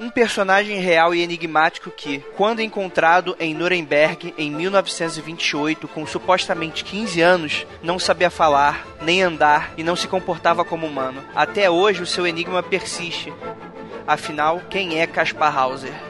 um personagem real e enigmático que, quando encontrado em Nuremberg em 1928, com supostamente 15 anos, não sabia falar, nem andar e não se comportava como humano. Até hoje o seu enigma persiste. Afinal, quem é Caspar Hauser?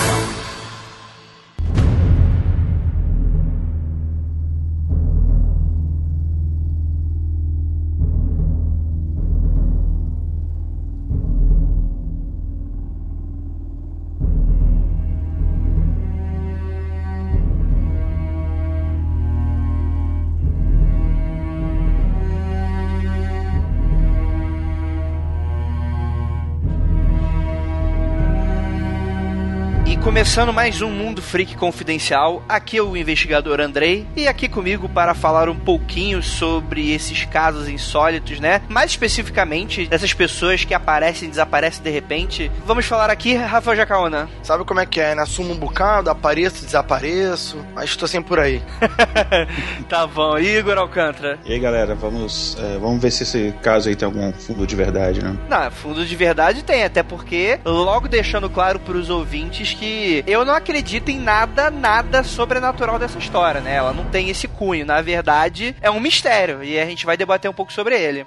Começando mais um Mundo Freak Confidencial, aqui é o investigador Andrei e aqui comigo para falar um pouquinho sobre esses casos insólitos, né? Mais especificamente dessas pessoas que aparecem e desaparecem de repente. Vamos falar aqui, Rafael Jacaona. Sabe como é que é, né? Assumo um bocado, apareço, desapareço, mas estou sempre por aí. tá bom, Igor Alcântara. E aí galera, vamos, é, vamos ver se esse caso aí tem algum fundo de verdade, né? Não, fundo de verdade tem, até porque logo deixando claro para os ouvintes que eu não acredito em nada, nada sobrenatural dessa história, né? Ela não tem esse cunho. Na verdade, é um mistério e a gente vai debater um pouco sobre ele.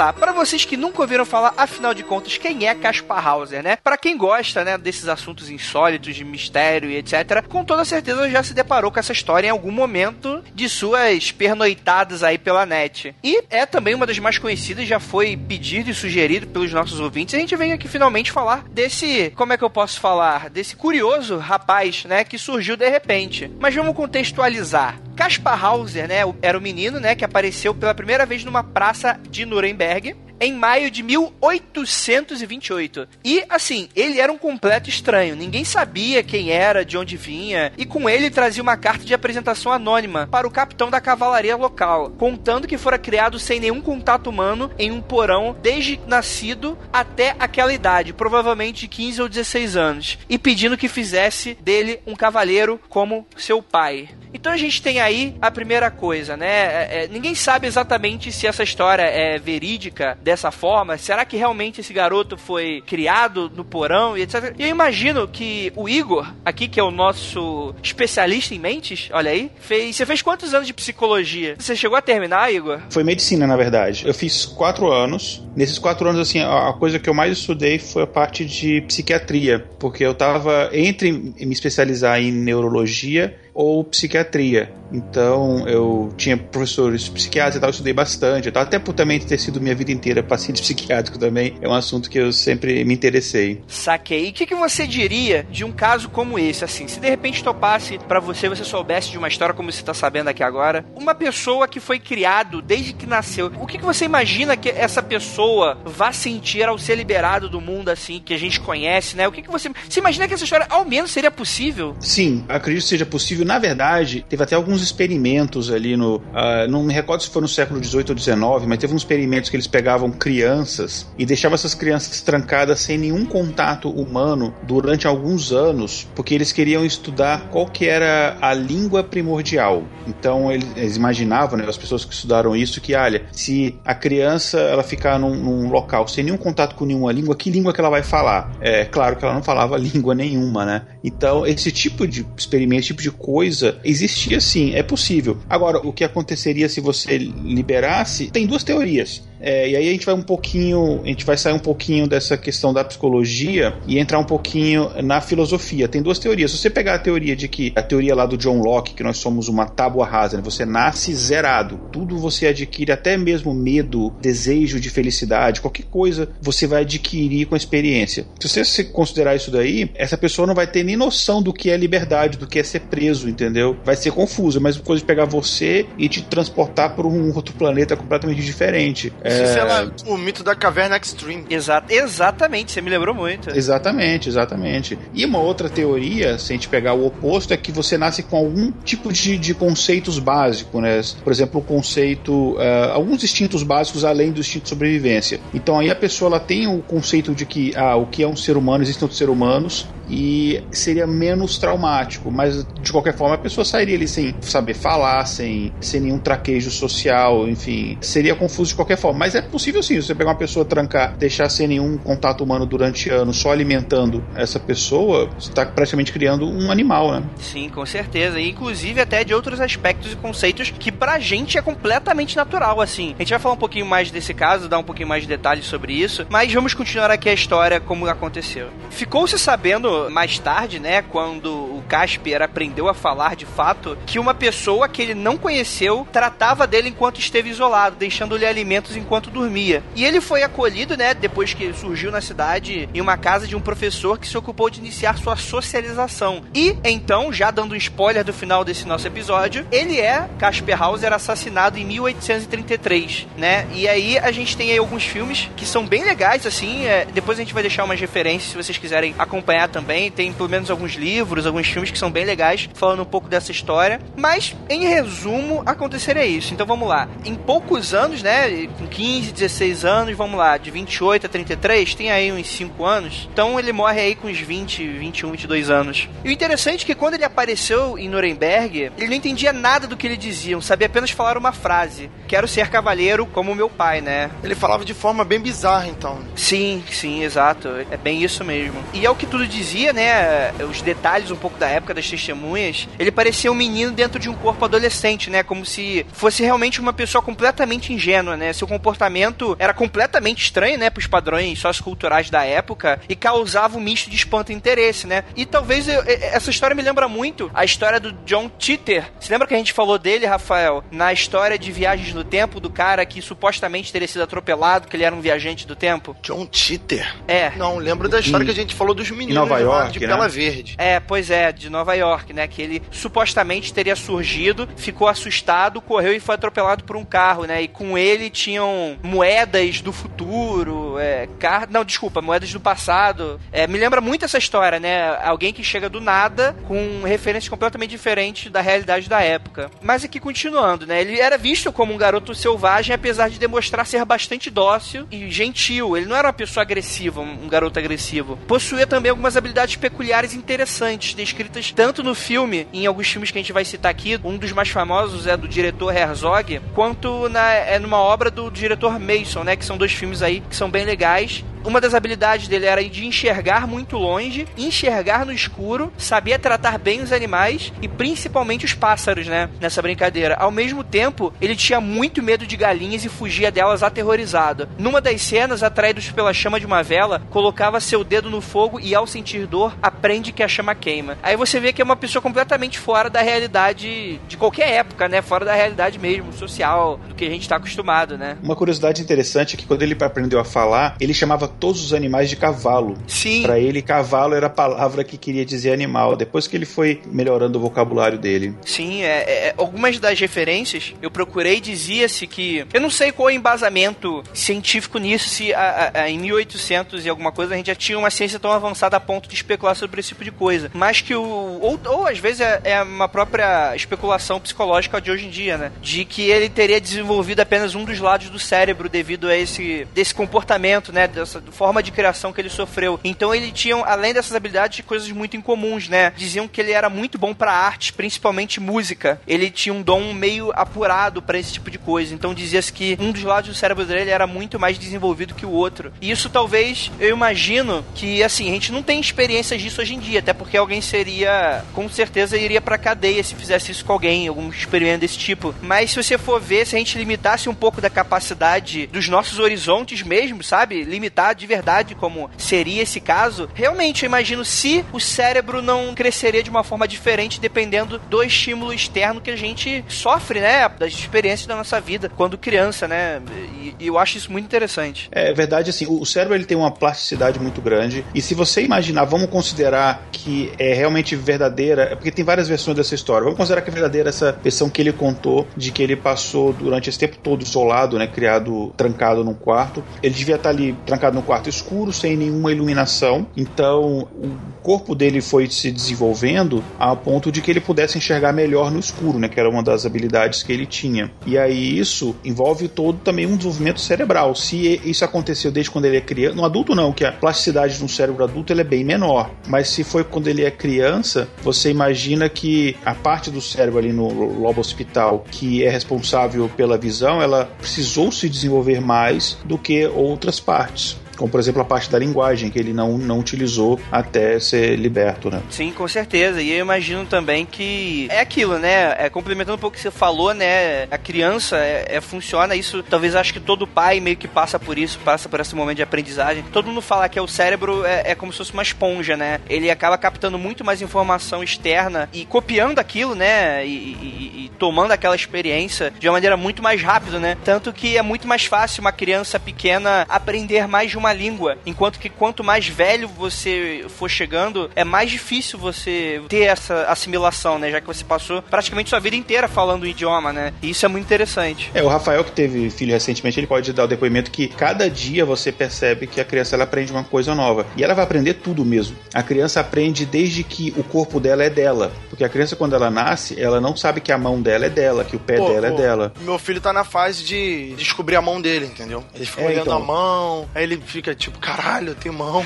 Lá, para vocês que nunca ouviram falar, afinal de contas, quem é Caspar Hauser, né? Para quem gosta, né, desses assuntos insólitos, de mistério e etc., com toda certeza já se deparou com essa história em algum momento de suas pernoitadas aí pela net. E é também uma das mais conhecidas, já foi pedido e sugerido pelos nossos ouvintes. A gente vem aqui finalmente falar desse, como é que eu posso falar, desse curioso rapaz, né, que surgiu de repente. Mas vamos contextualizar. Caspar Hauser, né, era o menino, né, que apareceu pela primeira vez numa praça de Nuremberg em maio de 1828. E, assim, ele era um completo estranho. Ninguém sabia quem era, de onde vinha. E com ele trazia uma carta de apresentação anônima para o capitão da cavalaria local, contando que fora criado sem nenhum contato humano em um porão desde nascido até aquela idade, provavelmente de 15 ou 16 anos, e pedindo que fizesse dele um cavaleiro como seu pai. Então a gente tem aí a primeira coisa, né? É, é, ninguém sabe exatamente se essa história é verídica dessa forma. Será que realmente esse garoto foi criado no porão e etc? E eu imagino que o Igor, aqui que é o nosso especialista em mentes, olha aí, fez. Você fez quantos anos de psicologia? Você chegou a terminar, Igor? Foi medicina, na verdade. Eu fiz quatro anos. Nesses quatro anos, assim, a coisa que eu mais estudei foi a parte de psiquiatria, porque eu tava entre me especializar em neurologia ou psiquiatria. Então eu tinha professores psiquiatras e tal, eu estudei bastante. Eu até por também ter sido minha vida inteira paciente psiquiátrico também, é um assunto que eu sempre me interessei. Saquei. E o que, que você diria de um caso como esse? Assim, se de repente topasse para você, você soubesse de uma história como você está sabendo aqui agora, uma pessoa que foi criado desde que nasceu, o que, que você imagina que essa pessoa vá sentir ao ser liberado do mundo assim que a gente conhece, né? O que, que você. Você imagina que essa história ao menos seria possível? Sim, acredito que seja possível. Na verdade, teve até alguns experimentos ali no. Uh, não me recordo se foi no século XVIII ou XIX, mas teve uns experimentos que eles pegavam pegavam crianças e deixavam essas crianças trancadas sem nenhum contato humano durante alguns anos, porque eles queriam estudar qual que era a língua primordial. Então eles, eles imaginavam, né, as pessoas que estudaram isso, que olha, se a criança ela ficar num, num, local sem nenhum contato com nenhuma língua, que língua que ela vai falar? É claro que ela não falava língua nenhuma, né? Então esse tipo de experimento, esse tipo de coisa existia sim, é possível. Agora, o que aconteceria se você liberasse? Tem duas teorias. É, e aí a gente vai um pouquinho, a gente vai sair um pouquinho dessa questão da psicologia e entrar um pouquinho na filosofia. Tem duas teorias. Se você pegar a teoria de que a teoria lá do John Locke, que nós somos uma tábua rasa, né? você nasce zerado, tudo você adquire, até mesmo medo, desejo de felicidade, qualquer coisa você vai adquirir com a experiência. Se você considerar isso daí, essa pessoa não vai ter nem noção do que é liberdade, do que é ser preso, entendeu? Vai ser confuso, mas coisa de pegar você e te transportar para um outro planeta completamente diferente. É... Isso é lá, o mito da caverna extreme. Exa exatamente, você me lembrou muito. Exatamente, exatamente. E uma outra teoria, se a gente pegar o oposto, é que você nasce com algum tipo de, de conceitos básicos, né? Por exemplo, o conceito, uh, alguns instintos básicos além do instinto de sobrevivência. Então aí a pessoa ela tem o conceito de que ah, o que é um ser humano, existem outros seres humanos, e seria menos traumático, mas de qualquer forma a pessoa sairia ali sem saber falar, sem, sem nenhum traquejo social, enfim, seria confuso de qualquer forma. Mas é possível sim, você pegar uma pessoa, trancar, deixar sem nenhum contato humano durante anos, só alimentando essa pessoa, você está praticamente criando um animal, né? Sim, com certeza. E, inclusive até de outros aspectos e conceitos que pra gente é completamente natural, assim. A gente vai falar um pouquinho mais desse caso, dar um pouquinho mais de detalhes sobre isso, mas vamos continuar aqui a história como aconteceu. Ficou-se sabendo mais tarde, né, quando o Casper aprendeu a falar de fato, que uma pessoa que ele não conheceu tratava dele enquanto esteve isolado, deixando-lhe alimentos enquanto dormia. E ele foi acolhido, né, depois que surgiu na cidade, em uma casa de um professor que se ocupou de iniciar sua socialização. E então, já dando um spoiler do final desse nosso episódio, ele é Casper Hauser assassinado em 1833, né? E aí a gente tem aí alguns filmes que são bem legais, assim. É, depois a gente vai deixar umas referências se vocês quiserem acompanhar também. Tem pelo menos alguns livros, alguns filmes que são bem legais, falando um pouco dessa história. Mas, em resumo, aconteceria isso. Então vamos lá. Em poucos anos, né? Com 15, 16 anos, vamos lá, de 28 a 33, tem aí uns 5 anos. Então ele morre aí com uns 20, 21, 22 anos. E o interessante é que quando ele apareceu em Nuremberg, ele não entendia nada do que ele dizia, sabia apenas falar uma frase: Quero ser cavaleiro como meu pai, né? Ele falava de forma bem bizarra, então. Sim, sim, exato. É bem isso mesmo. E é o que tudo dizia né, os detalhes um pouco da época das testemunhas, ele parecia um menino dentro de um corpo adolescente, né? Como se fosse realmente uma pessoa completamente ingênua, né? Seu comportamento era completamente estranho, né, pros padrões socioculturais da época e causava um misto de espanto e interesse, né? E talvez eu, essa história me lembra muito a história do John Titor. Você lembra que a gente falou dele, Rafael, na história de Viagens no Tempo, do cara que supostamente teria sido atropelado, que ele era um viajante do tempo? John Titor? É. Não, lembro da história que a gente falou dos meninos. Nova York. De né? Verde. É, pois é, de Nova York, né? Que ele supostamente teria surgido, ficou assustado, correu e foi atropelado por um carro, né? E com ele tinham moedas do futuro, é, car... não, desculpa, moedas do passado. É, me lembra muito essa história, né? Alguém que chega do nada com referências completamente diferentes da realidade da época. Mas aqui continuando, né? Ele era visto como um garoto selvagem, apesar de demonstrar ser bastante dócil e gentil. Ele não era uma pessoa agressiva, um garoto agressivo. Possuía também algumas habilidades peculiares interessantes, descritas tanto no filme, em alguns filmes que a gente vai citar aqui, um dos mais famosos é do diretor Herzog, quanto na, é numa obra do diretor Mason, né? Que são dois filmes aí que são bem legais uma das habilidades dele era de enxergar muito longe, enxergar no escuro, sabia tratar bem os animais e principalmente os pássaros, né? Nessa brincadeira. Ao mesmo tempo, ele tinha muito medo de galinhas e fugia delas aterrorizado. Numa das cenas, atraídos pela chama de uma vela, colocava seu dedo no fogo e, ao sentir dor, aprende que a chama queima. Aí você vê que é uma pessoa completamente fora da realidade de qualquer época, né? Fora da realidade mesmo, social, do que a gente está acostumado, né? Uma curiosidade interessante é que quando ele aprendeu a falar, ele chamava todos os animais de cavalo. Sim. Para ele, cavalo era a palavra que queria dizer animal. Depois que ele foi melhorando o vocabulário dele. Sim, é, é, algumas das referências eu procurei dizia-se que eu não sei qual é o embasamento científico nisso se a, a, a, em 1800 e alguma coisa a gente já tinha uma ciência tão avançada a ponto de especular sobre esse tipo de coisa, mas que o ou, ou às vezes é, é uma própria especulação psicológica de hoje em dia, né? De que ele teria desenvolvido apenas um dos lados do cérebro devido a esse desse comportamento, né? Dessa forma de criação que ele sofreu. Então ele tinha, além dessas habilidades, coisas muito incomuns, né? Diziam que ele era muito bom para arte, principalmente música. Ele tinha um dom meio apurado para esse tipo de coisa. Então dizia-se que um dos lados do cérebro dele era muito mais desenvolvido que o outro. E isso talvez, eu imagino que, assim, a gente não tem experiências disso hoje em dia, até porque alguém seria, com certeza, iria pra cadeia se fizesse isso com alguém, algum experimento desse tipo. Mas se você for ver, se a gente limitasse um pouco da capacidade dos nossos horizontes mesmo, sabe? Limitar de verdade como seria esse caso, realmente eu imagino se o cérebro não cresceria de uma forma diferente dependendo do estímulo externo que a gente sofre, né? Das experiências da nossa vida quando criança, né? E, e eu acho isso muito interessante. É verdade, assim, o cérebro ele tem uma plasticidade muito grande e se você imaginar, vamos considerar que é realmente verdadeira, é porque tem várias versões dessa história. Vamos considerar que é verdadeira essa versão que ele contou de que ele passou durante esse tempo todo isolado, né, criado, trancado num quarto. Ele devia estar ali trancado num quarto escuro, sem nenhuma iluminação. Então, o corpo dele foi se desenvolvendo a ponto de que ele pudesse enxergar melhor no escuro, né, que era uma das habilidades que ele tinha. E aí isso envolve todo também um desenvolvimento cerebral. Se isso aconteceu desde quando ele é criança, no adulto não, que a plasticidade de um cérebro adulto ele é bem menor. Mas se foi quando ele é criança, você imagina que a parte do cérebro ali no lobo hospital que é responsável pela visão, ela precisou se desenvolver mais do que outras partes como por exemplo a parte da linguagem que ele não, não utilizou até ser liberto, né? Sim, com certeza. E eu imagino também que é aquilo, né? É, complementando um pouco o que você falou, né? A criança é, é, funciona isso. Talvez acho que todo pai meio que passa por isso, passa por esse momento de aprendizagem. Todo mundo fala que é o cérebro é, é como se fosse uma esponja, né? Ele acaba captando muito mais informação externa e copiando aquilo, né? E, e, e tomando aquela experiência de uma maneira muito mais rápida, né? Tanto que é muito mais fácil uma criança pequena aprender mais de uma língua, enquanto que quanto mais velho você for chegando, é mais difícil você ter essa assimilação, né? Já que você passou praticamente sua vida inteira falando o idioma, né? E isso é muito interessante. É, o Rafael que teve filho recentemente, ele pode dar o depoimento que cada dia você percebe que a criança ela aprende uma coisa nova. E ela vai aprender tudo mesmo. A criança aprende desde que o corpo dela é dela. Porque a criança, quando ela nasce, ela não sabe que a mão dela é dela, que o pé pô, dela é pô, é dela. Meu filho tá na fase de descobrir a mão dele, entendeu? Ele fica é, olhando então. a mão, aí ele fica fica tipo, caralho, eu tenho mão.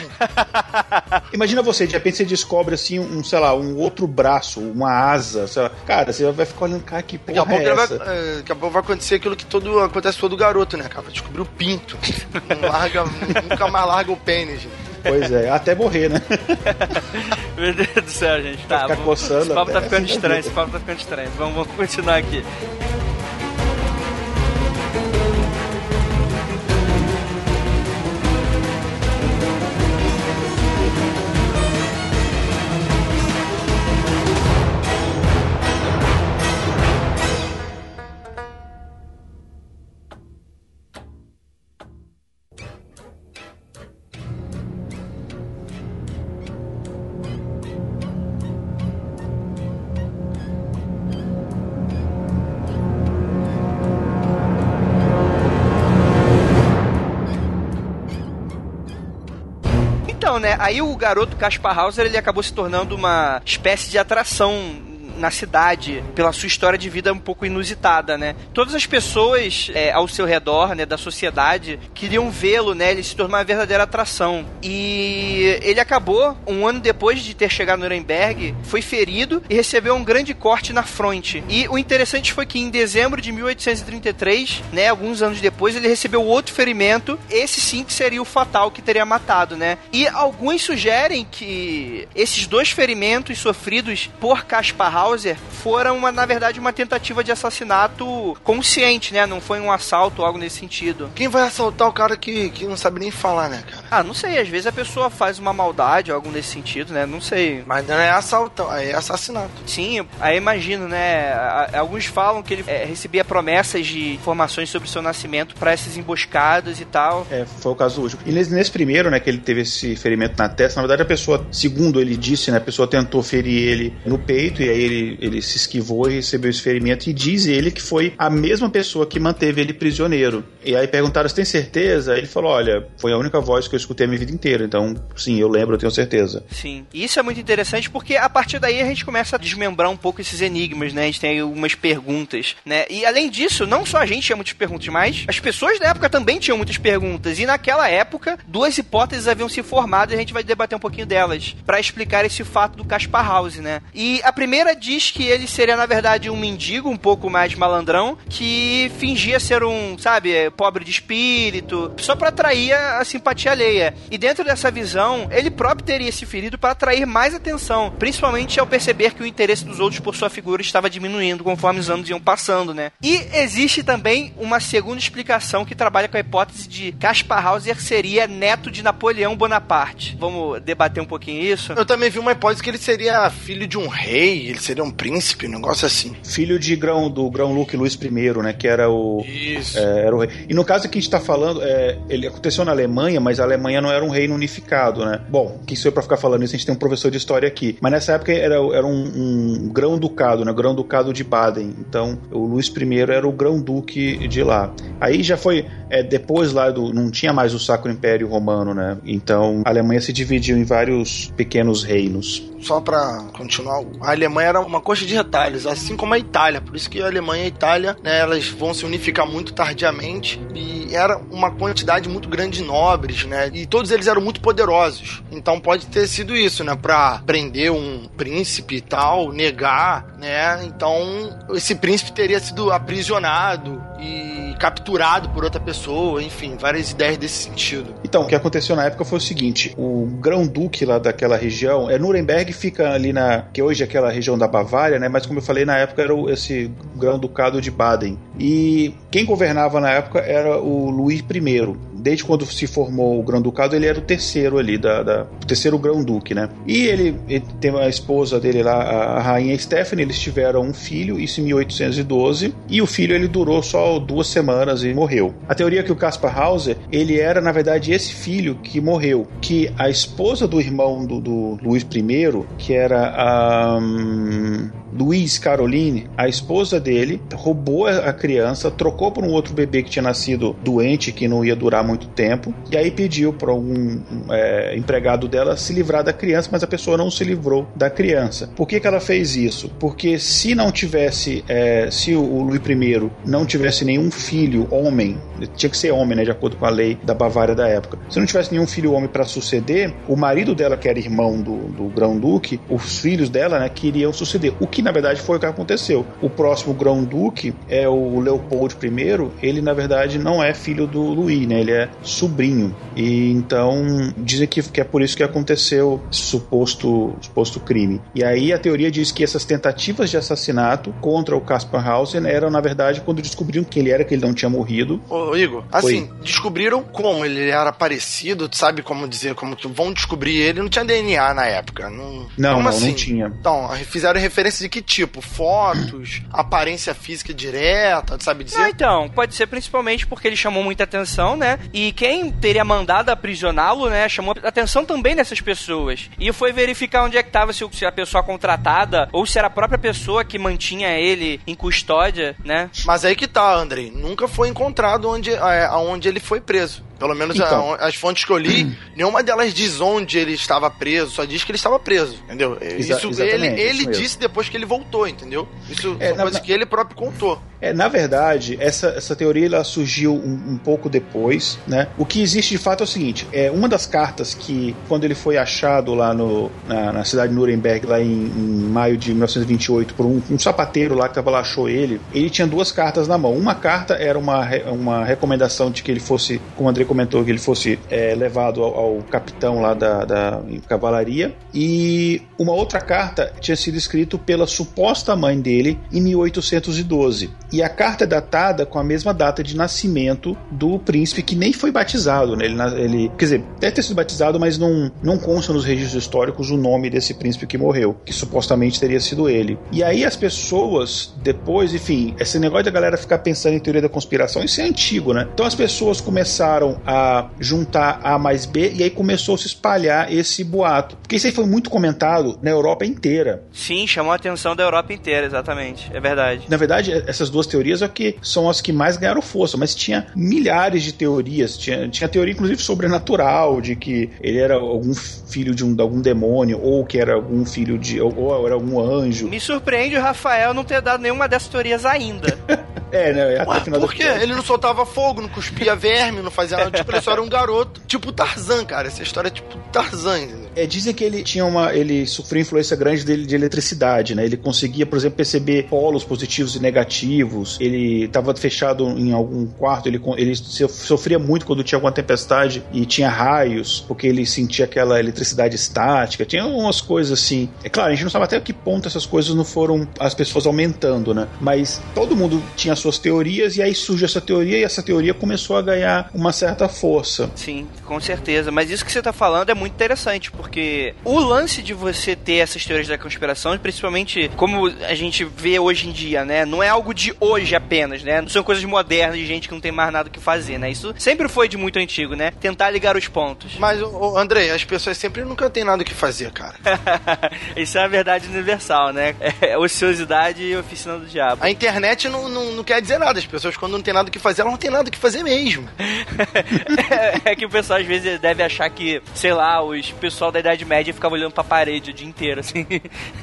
Imagina você, de repente você descobre assim, um, sei lá, um outro braço, uma asa, sei lá. Cara, você vai ficar olhando, cara, que porra daqui a, é essa? Vai, é, daqui a pouco vai acontecer aquilo que todo, acontece todo garoto, né, cara? Vai descobrir o pinto. Não larga, nunca mais larga o pênis. Pois é, até morrer, né? Meu Deus do céu, gente. Tá, ficar vamos, coçando. Esse papo tá ficando estranho, esse papo tá ficando estranho. Vamos, vamos continuar aqui. Aí o garoto Caspar Hauser ele acabou se tornando uma espécie de atração na cidade pela sua história de vida um pouco inusitada, né? Todas as pessoas é, ao seu redor, né, da sociedade, queriam vê-lo, né? Ele se tornou uma verdadeira atração. E ele acabou, um ano depois de ter chegado no Nuremberg, foi ferido e recebeu um grande corte na fronte. E o interessante foi que em dezembro de 1833, né, alguns anos depois, ele recebeu outro ferimento, esse sim que seria o fatal que teria matado, né? E alguns sugerem que esses dois ferimentos sofridos por Caspar Hauser fora, uma, na verdade, uma tentativa de assassinato consciente, né? Não foi um assalto ou algo nesse sentido. Quem vai assaltar o cara que, que não sabe nem falar, né, cara? Ah, não sei. Às vezes a pessoa faz uma maldade ou algo nesse sentido, né? Não sei. Mas não é assalto, é assassinato. Sim, aí imagino, né? Alguns falam que ele é, recebia promessas de informações sobre seu nascimento para essas emboscadas e tal. É, foi o caso último. E nesse, nesse, primeiro, né, que ele teve esse ferimento na testa, na verdade a pessoa, segundo ele disse, né, a pessoa tentou ferir ele no peito e aí ele, ele se esquivou e recebeu esse ferimento e diz ele que foi a mesma pessoa que manteve ele prisioneiro. E aí perguntaram se tem certeza, ele falou, olha, foi a única voz que eu escutei a minha vida inteira, então sim, eu lembro, eu tenho certeza. Sim, e isso é muito interessante porque a partir daí a gente começa a desmembrar um pouco esses enigmas, né, a gente tem algumas perguntas, né, e além disso, não só a gente tinha muitas perguntas, mas as pessoas da época também tinham muitas perguntas, e naquela época, duas hipóteses haviam se formado e a gente vai debater um pouquinho delas, para explicar esse fato do Caspar House, né. E a primeira diz que ele seria, na verdade, um mendigo um pouco mais malandrão, que fingia ser um, sabe, pobre de espírito, só para atrair a simpatia alheia. E dentro dessa visão, ele próprio teria se ferido para atrair mais atenção, principalmente ao perceber que o interesse dos outros por sua figura estava diminuindo conforme os anos iam passando, né. E existe também uma segunda explicação que trabalha com a hipótese de Caspar Hauser seria neto de Napoleão Bonaparte. Vamos debater um pouquinho isso? Eu também vi uma hipótese que ele seria filho de um rei, ele seria um príncipe, um negócio assim. Filho de grão do grão Luque Luiz I, né, que era o Isso. É, era o rei. E no caso que a gente está falando, é, ele aconteceu na Alemanha, mas a Alemanha não era um reino unificado, né? Bom, que isso é para ficar falando isso, a gente tem um professor de história aqui. Mas nessa época era, era um, um grão ducado, né? Grão ducado de Baden. Então, o Luiz I era o grão duque de lá. Aí já foi é, depois lá do não tinha mais o Sacro Império Romano, né? Então, a Alemanha se dividiu em vários pequenos reinos. Só para continuar, a Alemanha era uma coxa de retalhos, assim como a Itália. Por isso que a Alemanha e a Itália, né, elas vão se unificar muito tardiamente e era uma quantidade muito grande de nobres, né? E todos eles eram muito poderosos. Então pode ter sido isso, né, para prender um príncipe e tal, negar, né? Então esse príncipe teria sido aprisionado e capturado por outra pessoa, enfim, várias ideias desse sentido. Então, o que aconteceu na época foi o seguinte: o grão-duque lá daquela região, é Nuremberg fica ali na que hoje é aquela região da Bavária, né? Mas como eu falei na época era esse grão-ducado de Baden. E quem governava na época era o Luís I. Desde quando se formou o grão-ducado, ele era o terceiro ali da, da o terceiro grão-duque, né? E ele, ele, tem a esposa dele lá, a rainha Stephanie, eles tiveram um filho, isso em 1812, e o filho ele durou só duas semanas e morreu. A teoria é que o Caspar Hauser, ele era na verdade esse filho que morreu, que a esposa do irmão do, do Luís I, que era a um, Luiz Caroline, a esposa dele, roubou a criança, trocou por um outro bebê que tinha nascido doente, que não ia durar muito tempo, e aí pediu para um é, empregado dela se livrar da criança, mas a pessoa não se livrou da criança. Por que, que ela fez isso? Porque se não tivesse, é, se o Luís I não tivesse nenhum filho homem, tinha que ser homem, né, de acordo com a lei da Bavária da época, se não tivesse nenhum filho homem para suceder, o marido dela, que era irmão do, do grão-duque, os filhos dela, né, queriam suceder. O que na verdade foi o que aconteceu. O próximo grão-duque é o Leopoldo I, ele na verdade não é filho do Luís, né, ele é sobrinho. E então dizem que, que é por isso que aconteceu esse suposto, suposto crime. E aí a teoria diz que essas tentativas de assassinato contra o Caspar Hausen eram na verdade quando descobriram que ele era, que ele não tinha morrido. Ô, Igor, assim, descobriram como ele era parecido, sabe como dizer, como que vão descobrir ele, não tinha DNA na época. Não, não, não, assim? não tinha. Então, fizeram referência de que tipo? Fotos, aparência física direta, sabe dizer? Não, então, pode ser principalmente porque ele chamou muita atenção, né? E quem teria mandado aprisioná-lo, né, chamou atenção também dessas pessoas. E foi verificar onde é que tava, se a pessoa contratada ou se era a própria pessoa que mantinha ele em custódia, né? Mas aí que tá, Andrei. Nunca foi encontrado onde, é, onde ele foi preso. Pelo menos então. a, as fontes que eu li, nenhuma delas diz onde ele estava preso, só diz que ele estava preso, entendeu? Exa isso ele, ele isso disse depois que ele voltou, entendeu? Isso é uma coisa na, que ele próprio contou. É, na verdade, essa, essa teoria ela surgiu um, um, pouco depois, né? O que existe de fato é o seguinte: é uma das cartas que, quando ele foi achado lá no, na, na cidade de Nuremberg, lá em, em maio de 1928, por um, um sapateiro lá que tava lá achou ele, ele tinha duas cartas na mão. Uma carta era uma, uma recomendação de que ele fosse, como o André comentou que ele fosse é, levado ao, ao, capitão lá da, da cavalaria. E uma outra carta tinha sido escrita pela suposta mãe dele em 1812. E a carta é datada com a mesma data de nascimento do príncipe, que nem foi batizado. Né? Ele, ele, quer dizer, deve ter sido batizado, mas não, não consta nos registros históricos o nome desse príncipe que morreu, que supostamente teria sido ele. E aí as pessoas, depois, enfim, esse negócio da galera ficar pensando em teoria da conspiração, isso é antigo, né? Então as pessoas começaram a juntar A mais B e aí começou a se espalhar esse boato. Porque isso aí foi muito comentado na Europa inteira. Sim, chamou a atenção da Europa inteira, exatamente. É verdade. Na verdade, essas duas teorias é que são as que mais ganharam força, mas tinha milhares de teorias. Tinha, tinha teoria, inclusive, sobrenatural, de que ele era algum filho de, um, de algum demônio, ou que era algum filho de. ou, ou era algum anjo. Me surpreende o Rafael não ter dado nenhuma dessas teorias ainda. é, né? Até Ué, final por quê? Ele não soltava fogo, não cuspia verme, não fazia nada. Tipo, ele só era um garoto. Tipo Tarzan, cara. Essa história é tipo Tarzan, entendeu? É, dizem que ele tinha uma. ele sofreu influência grande dele de eletricidade, né? Ele conseguia, por exemplo, perceber polos positivos e negativos. Ele estava fechado em algum quarto, ele, ele sofria muito quando tinha alguma tempestade e tinha raios, porque ele sentia aquela eletricidade estática. Tinha umas coisas assim. É claro, a gente não sabe até que ponto essas coisas não foram as pessoas aumentando, né? Mas todo mundo tinha suas teorias e aí surge essa teoria e essa teoria começou a ganhar uma certa força. Sim, com certeza. Mas isso que você está falando é muito interessante, porque porque o lance de você ter essas teorias da conspiração, principalmente como a gente vê hoje em dia, né? Não é algo de hoje apenas, né? Não são coisas modernas de gente que não tem mais nada que fazer, né? Isso sempre foi de muito antigo, né? Tentar ligar os pontos. Mas, o André, as pessoas sempre nunca têm nada que fazer, cara. Isso é a verdade universal, né? É ociosidade e oficina do diabo. A internet não, não, não quer dizer nada. As pessoas, quando não tem nada que fazer, elas não tem nada que fazer mesmo. é, é que o pessoal às vezes deve achar que, sei lá, os pessoal da Idade Média ficava olhando pra parede o dia inteiro, assim.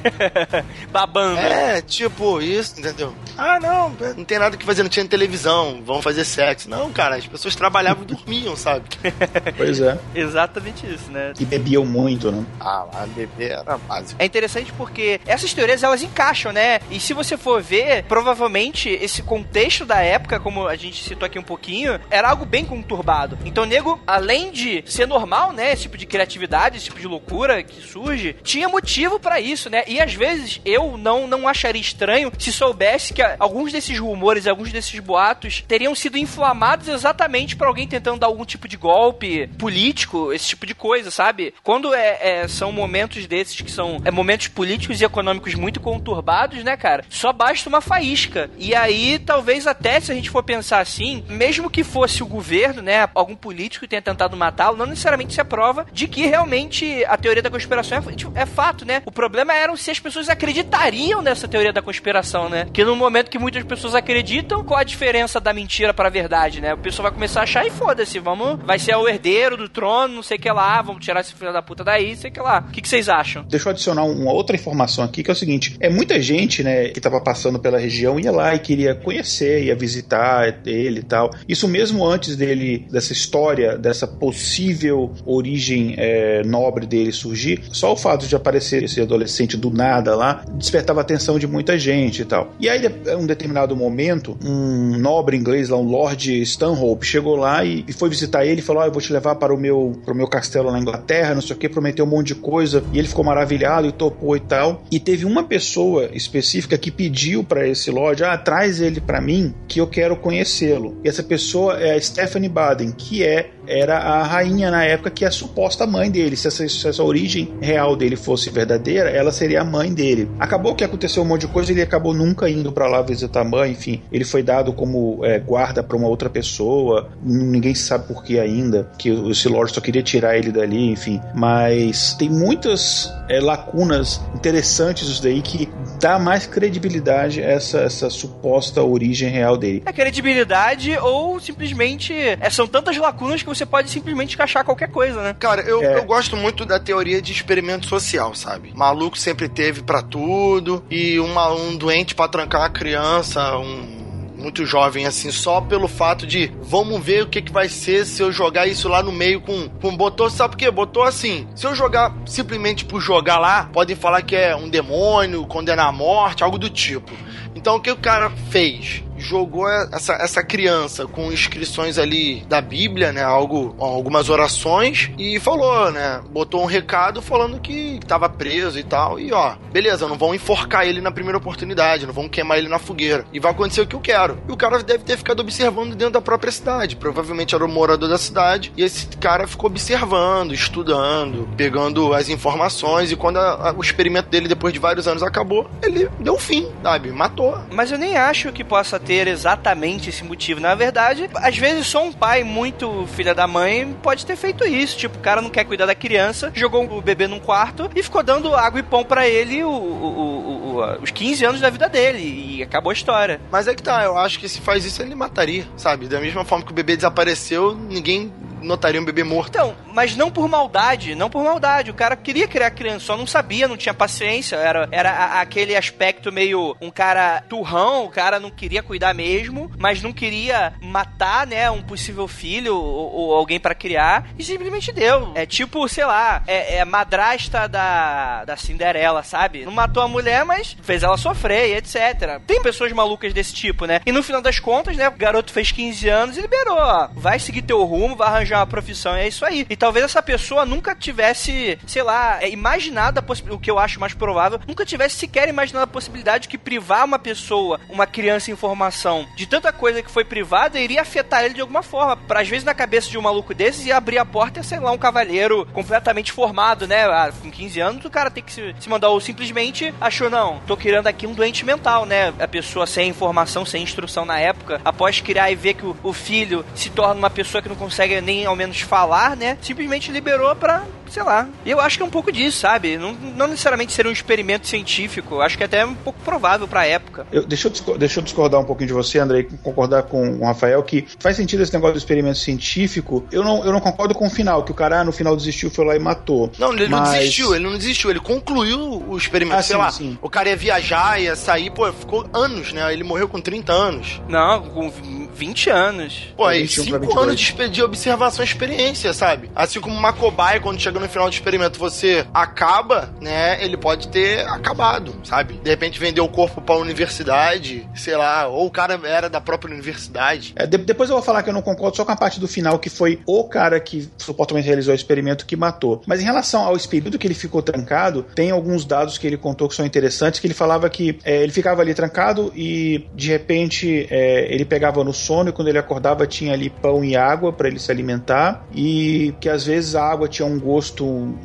Babando. É, tipo, isso, entendeu? Ah, não, não tem nada que fazer, não tinha televisão, vamos fazer sexo. Não, cara, as pessoas trabalhavam e dormiam, sabe? Pois é. Exatamente isso, né? E bebiam muito, né? Ah, lá beber era básico. É interessante porque essas teorias, elas encaixam, né? E se você for ver, provavelmente esse contexto da época, como a gente citou aqui um pouquinho, era algo bem conturbado. Então, nego, além de ser normal, né, esse tipo de criatividade, esse tipo de loucura que surge, tinha motivo para isso, né? E às vezes eu não, não acharia estranho se soubesse que alguns desses rumores, alguns desses boatos teriam sido inflamados exatamente por alguém tentando dar algum tipo de golpe político, esse tipo de coisa, sabe? Quando é, é são momentos desses que são é, momentos políticos e econômicos muito conturbados, né, cara? Só basta uma faísca. E aí, talvez até se a gente for pensar assim, mesmo que fosse o governo, né, algum político tenha tentado matá-lo, não necessariamente se aprova de que realmente a teoria da conspiração é, tipo, é, fato, né? O problema era se as pessoas acreditariam nessa teoria da conspiração, né? Que no momento que muitas pessoas acreditam, qual a diferença da mentira para a verdade, né? O pessoal vai começar a achar e foda-se, vamos, vai ser o herdeiro do trono, não sei o que lá, vamos tirar esse filho da puta daí, não sei o que lá. O que, que vocês acham? Deixa eu adicionar uma outra informação aqui, que é o seguinte: é muita gente, né, que tava passando pela região ia lá e queria conhecer, ia visitar ele e tal. Isso mesmo antes dele, dessa história, dessa possível origem é, nobre dele surgir, só o fato de aparecer esse adolescente do nada lá despertava a atenção de muita gente e tal. E aí, em um determinado momento, um nobre inglês lá, um Lord Stanhope, chegou lá e, e foi visitar ele e falou: ah, eu vou te levar para o meu, para o meu castelo na Inglaterra, não sei o que, prometeu um monte de coisa. E ele ficou maravilhado e topou e tal. E teve uma pessoa específica que pediu para esse Lord: ah, traz ele para mim que eu quero conhecê-lo. E essa pessoa é a Stephanie Baden, que é era a rainha na época que é a suposta mãe dele. Se essa, se essa origem real dele fosse verdadeira, ela seria a mãe dele. Acabou que aconteceu um monte de coisa, ele acabou nunca indo para lá visitar a mãe, enfim. Ele foi dado como é, guarda para uma outra pessoa, ninguém sabe por que ainda, que esse Lord só queria tirar ele dali, enfim. Mas tem muitas é, lacunas interessantes isso daí que dá mais credibilidade a essa, essa suposta origem real dele. É credibilidade ou simplesmente é, são tantas lacunas que você pode simplesmente encaixar qualquer coisa, né? Cara, eu, é. eu gosto muito da teoria de experimento social, sabe? Maluco sempre teve para tudo e uma, um doente para trancar uma criança, um muito jovem, assim, só pelo fato de vamos ver o que, que vai ser se eu jogar isso lá no meio com, com botou, sabe por quê? Botou assim, se eu jogar simplesmente por jogar lá, podem falar que é um demônio, condenar a morte, algo do tipo. Então o que o cara fez? Jogou essa, essa criança com inscrições ali da Bíblia, né? Algo, algumas orações e falou, né? Botou um recado falando que tava preso e tal. E ó, beleza, não vão enforcar ele na primeira oportunidade, não vão queimar ele na fogueira. E vai acontecer o que eu quero. E o cara deve ter ficado observando dentro da própria cidade. Provavelmente era o morador da cidade. E esse cara ficou observando, estudando, pegando as informações. E quando a, a, o experimento dele, depois de vários anos, acabou, ele deu fim, sabe? Matou. Mas eu nem acho que possa ter exatamente esse motivo. Na verdade, às vezes só um pai muito filha da mãe pode ter feito isso. Tipo, o cara não quer cuidar da criança, jogou o bebê num quarto e ficou dando água e pão para ele o, o, o, os 15 anos da vida dele. E acabou a história. Mas é que tá, eu acho que se faz isso, ele mataria, sabe? Da mesma forma que o bebê desapareceu, ninguém notaria um bebê morto. Então, mas não por maldade, não por maldade. O cara queria criar criança, só não sabia, não tinha paciência. Era, era a, aquele aspecto meio um cara turrão, o cara não queria cuidar mesmo, mas não queria matar, né, um possível filho ou, ou alguém para criar e simplesmente deu. É tipo, sei lá, é, é madrasta da, da Cinderela, sabe? Não matou a mulher, mas fez ela sofrer e etc. Tem pessoas malucas desse tipo, né? E no final das contas, né, o garoto fez 15 anos e liberou, ó. Vai seguir teu rumo, vai arranjar uma profissão, é isso aí. E talvez essa pessoa nunca tivesse, sei lá, é, imaginado a o que eu acho mais provável, nunca tivesse sequer imaginado a possibilidade que privar uma pessoa, uma criança em formação, de tanta coisa que foi privada, iria afetar ele de alguma forma. Pra, às vezes, na cabeça de um maluco desses, ia abrir a porta e, sei lá, um cavalheiro completamente formado, né? Ah, com 15 anos, o cara tem que se, se mandar, ou simplesmente achou, não, tô criando aqui um doente mental, né? A pessoa sem informação, sem instrução na época, após criar e ver que o, o filho se torna uma pessoa que não consegue nem ao menos falar, né? Simplesmente liberou pra, sei lá. E eu acho que é um pouco disso, sabe? Não, não necessariamente ser um experimento científico. Acho que é até um pouco provável pra época. Eu, deixa, eu deixa eu discordar um pouquinho de você, André, e concordar com o Rafael, que faz sentido esse negócio do experimento científico. Eu não, eu não concordo com o final, que o cara no final desistiu, foi lá e matou. Não, ele mas... não desistiu, ele não desistiu, ele concluiu o experimento. Ah, sei sim, lá, sim. o cara ia viajar, ia sair, pô, ficou anos, né? Ele morreu com 30 anos. Não, com 20 anos. Pô, aí 5 anos de, de observação e experiência, sabe? Assim como uma cobaia, quando chega no final do experimento, você acaba, né? Ele pode ter acabado, sabe? De repente vendeu o corpo pra universidade, sei lá, ou o cara era da própria universidade. É, de, depois eu vou falar que eu não concordo só com a parte do final, que foi o cara que supostamente realizou o experimento que matou. Mas em relação ao período que ele ficou trancado, tem alguns dados que ele contou que são interessantes, que ele falava que é, ele ficava ali trancado e de repente é, ele pegava no sono e quando ele acordava tinha ali pão e água para ele se alimentar e que às vezes a água tinha um gosto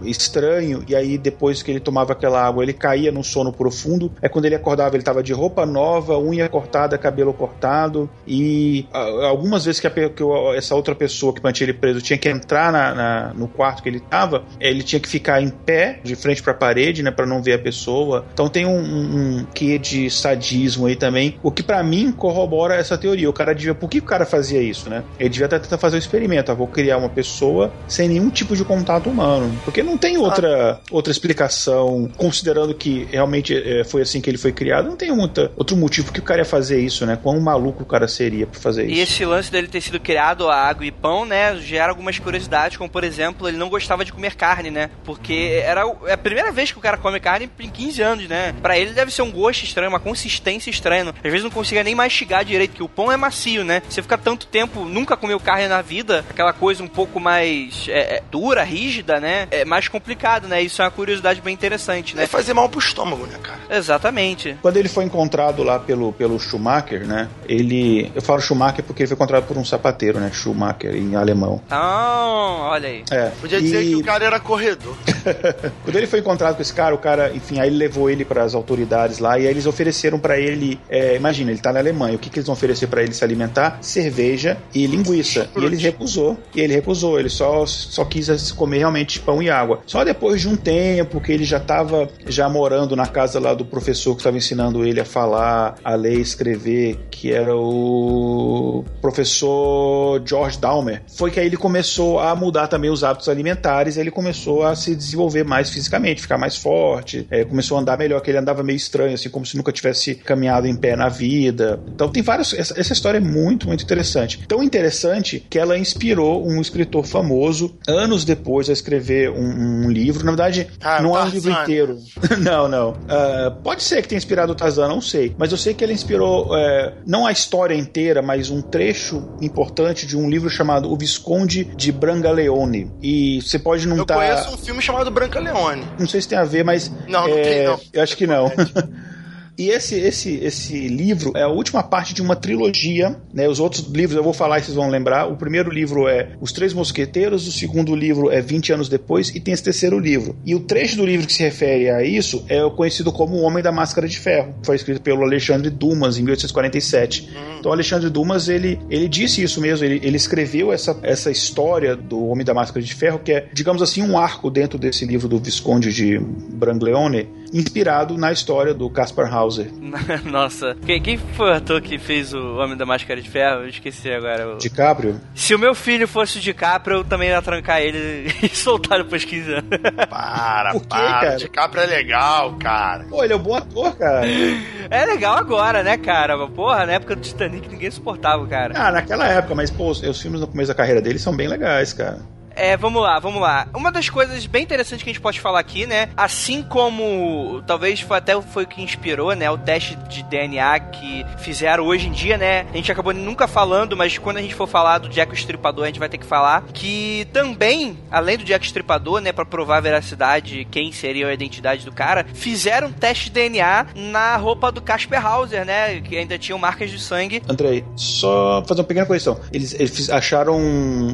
estranho e aí depois que ele tomava aquela água ele caía no sono profundo. É quando ele acordava ele estava de roupa nova, unha cortada, cabelo cortado e algumas vezes que, a, que essa outra pessoa que mantinha ele preso tinha que entrar na, na, no quarto que ele estava, ele tinha que ficar em pé de frente para a parede, né, para não ver a pessoa. Então tem um, um, um quê de sadismo aí também, o que para mim corrobora essa teoria. O cara devia, por que o cara fazia isso, né? Ele devia tentar fazer o um experimento. Ah, vou criar uma pessoa sem nenhum tipo de contato humano. Porque não tem outra, outra explicação, considerando que realmente é, foi assim que ele foi criado, não tem muita, outro motivo que o cara ia fazer isso, né? Quão maluco o cara seria pra fazer isso. E esse lance dele ter sido criado a água e pão, né, gera algumas curiosidades, como por exemplo, ele não gostava de comer carne, né? Porque era é a primeira vez que o cara come carne em 15 anos, né? Pra ele deve ser um gosto estranho, uma consistência estranha. Às vezes não conseguia nem mastigar direito, que o pão é macio, né? Você fica tanto tempo, nunca comeu carne na vida, aquela coisa um pouco mais é, é, dura, rígida, né? É mais complicado, né? Isso é uma curiosidade bem interessante, né? É fazer mal pro estômago, né, cara? Exatamente. Quando ele foi encontrado lá pelo, pelo Schumacher, né? Ele. Eu falo Schumacher porque ele foi encontrado por um sapateiro, né? Schumacher, em alemão. Ah, olha aí. É. Podia dizer e... que o cara era corredor. Quando ele foi encontrado com esse cara, o cara, enfim, aí ele levou ele para as autoridades lá e aí eles ofereceram para ele. É, imagina, ele tá na Alemanha, o que, que eles vão oferecer para ele se alimentar? Cerveja e linguiça. E ele recusou. E ele recusou. Ele só, só quis comer realmente pão e água. Só depois de um tempo que ele já estava já morando na casa lá do professor que estava ensinando ele a falar, a ler, escrever, que era o professor George Dahmer, foi que aí ele começou a mudar também os hábitos alimentares. Ele começou a se desenvolver mais fisicamente, ficar mais forte, é, começou a andar melhor, que ele andava meio estranho, assim, como se nunca tivesse caminhado em pé na vida. Então tem vários. Essa, essa história é muito, muito interessante. Tão interessante que ela inspirou um escritor famoso, anos depois, a escrever escrever um, um livro. Na verdade, ah, não é um livro inteiro. não, não. Uh, pode ser que tenha inspirado o Tarzan, não sei. Mas eu sei que ele inspirou uh, não a história inteira, mas um trecho importante de um livro chamado O Visconde de Brangaleone. E você pode não estar. Eu tá... conheço um filme chamado Brancaleone. Não sei se tem a ver, mas. Não, não é... tem, não. Eu acho que não. E esse, esse, esse livro é a última parte de uma trilogia, né? Os outros livros eu vou falar e vocês vão lembrar. O primeiro livro é Os Três Mosqueteiros, o segundo livro é 20 anos depois e tem esse terceiro livro. E o trecho do livro que se refere a isso é o conhecido como O Homem da Máscara de Ferro. Foi escrito pelo Alexandre Dumas em 1847. Hum. Então Alexandre Dumas, ele, ele disse isso mesmo, ele, ele escreveu essa, essa história do Homem da Máscara de Ferro, que é, digamos assim, um arco dentro desse livro do Visconde de Brangleone, inspirado na história do Caspar Hauser. Nossa. Quem, quem foi o ator que fez o Homem da Máscara de Ferro? Eu esqueci agora. O... DiCaprio? Se o meu filho fosse o DiCaprio, eu também ia trancar ele e soltar depois de 15 anos. Para, Por quê, para. Cara? DiCaprio é legal, cara. Pô, ele é um bom ator, cara. É legal agora, né, cara? Porra, na época do Titanic ninguém suportava, cara. Ah, naquela época, mas, pô, os filmes no começo da carreira dele são bem legais, cara. É, vamos lá, vamos lá. Uma das coisas bem interessantes que a gente pode falar aqui, né? Assim como talvez foi até foi o que inspirou, né? O teste de DNA que fizeram hoje em dia, né? A gente acabou nunca falando, mas quando a gente for falar do Jack Estripador, a gente vai ter que falar que também, além do Jack Estripador, né? Pra provar a veracidade, quem seria a identidade do cara, fizeram teste de DNA na roupa do Casper Hauser, né? Que ainda tinham marcas de sangue. Andrei, só fazer uma pequena correção. Eles, eles acharam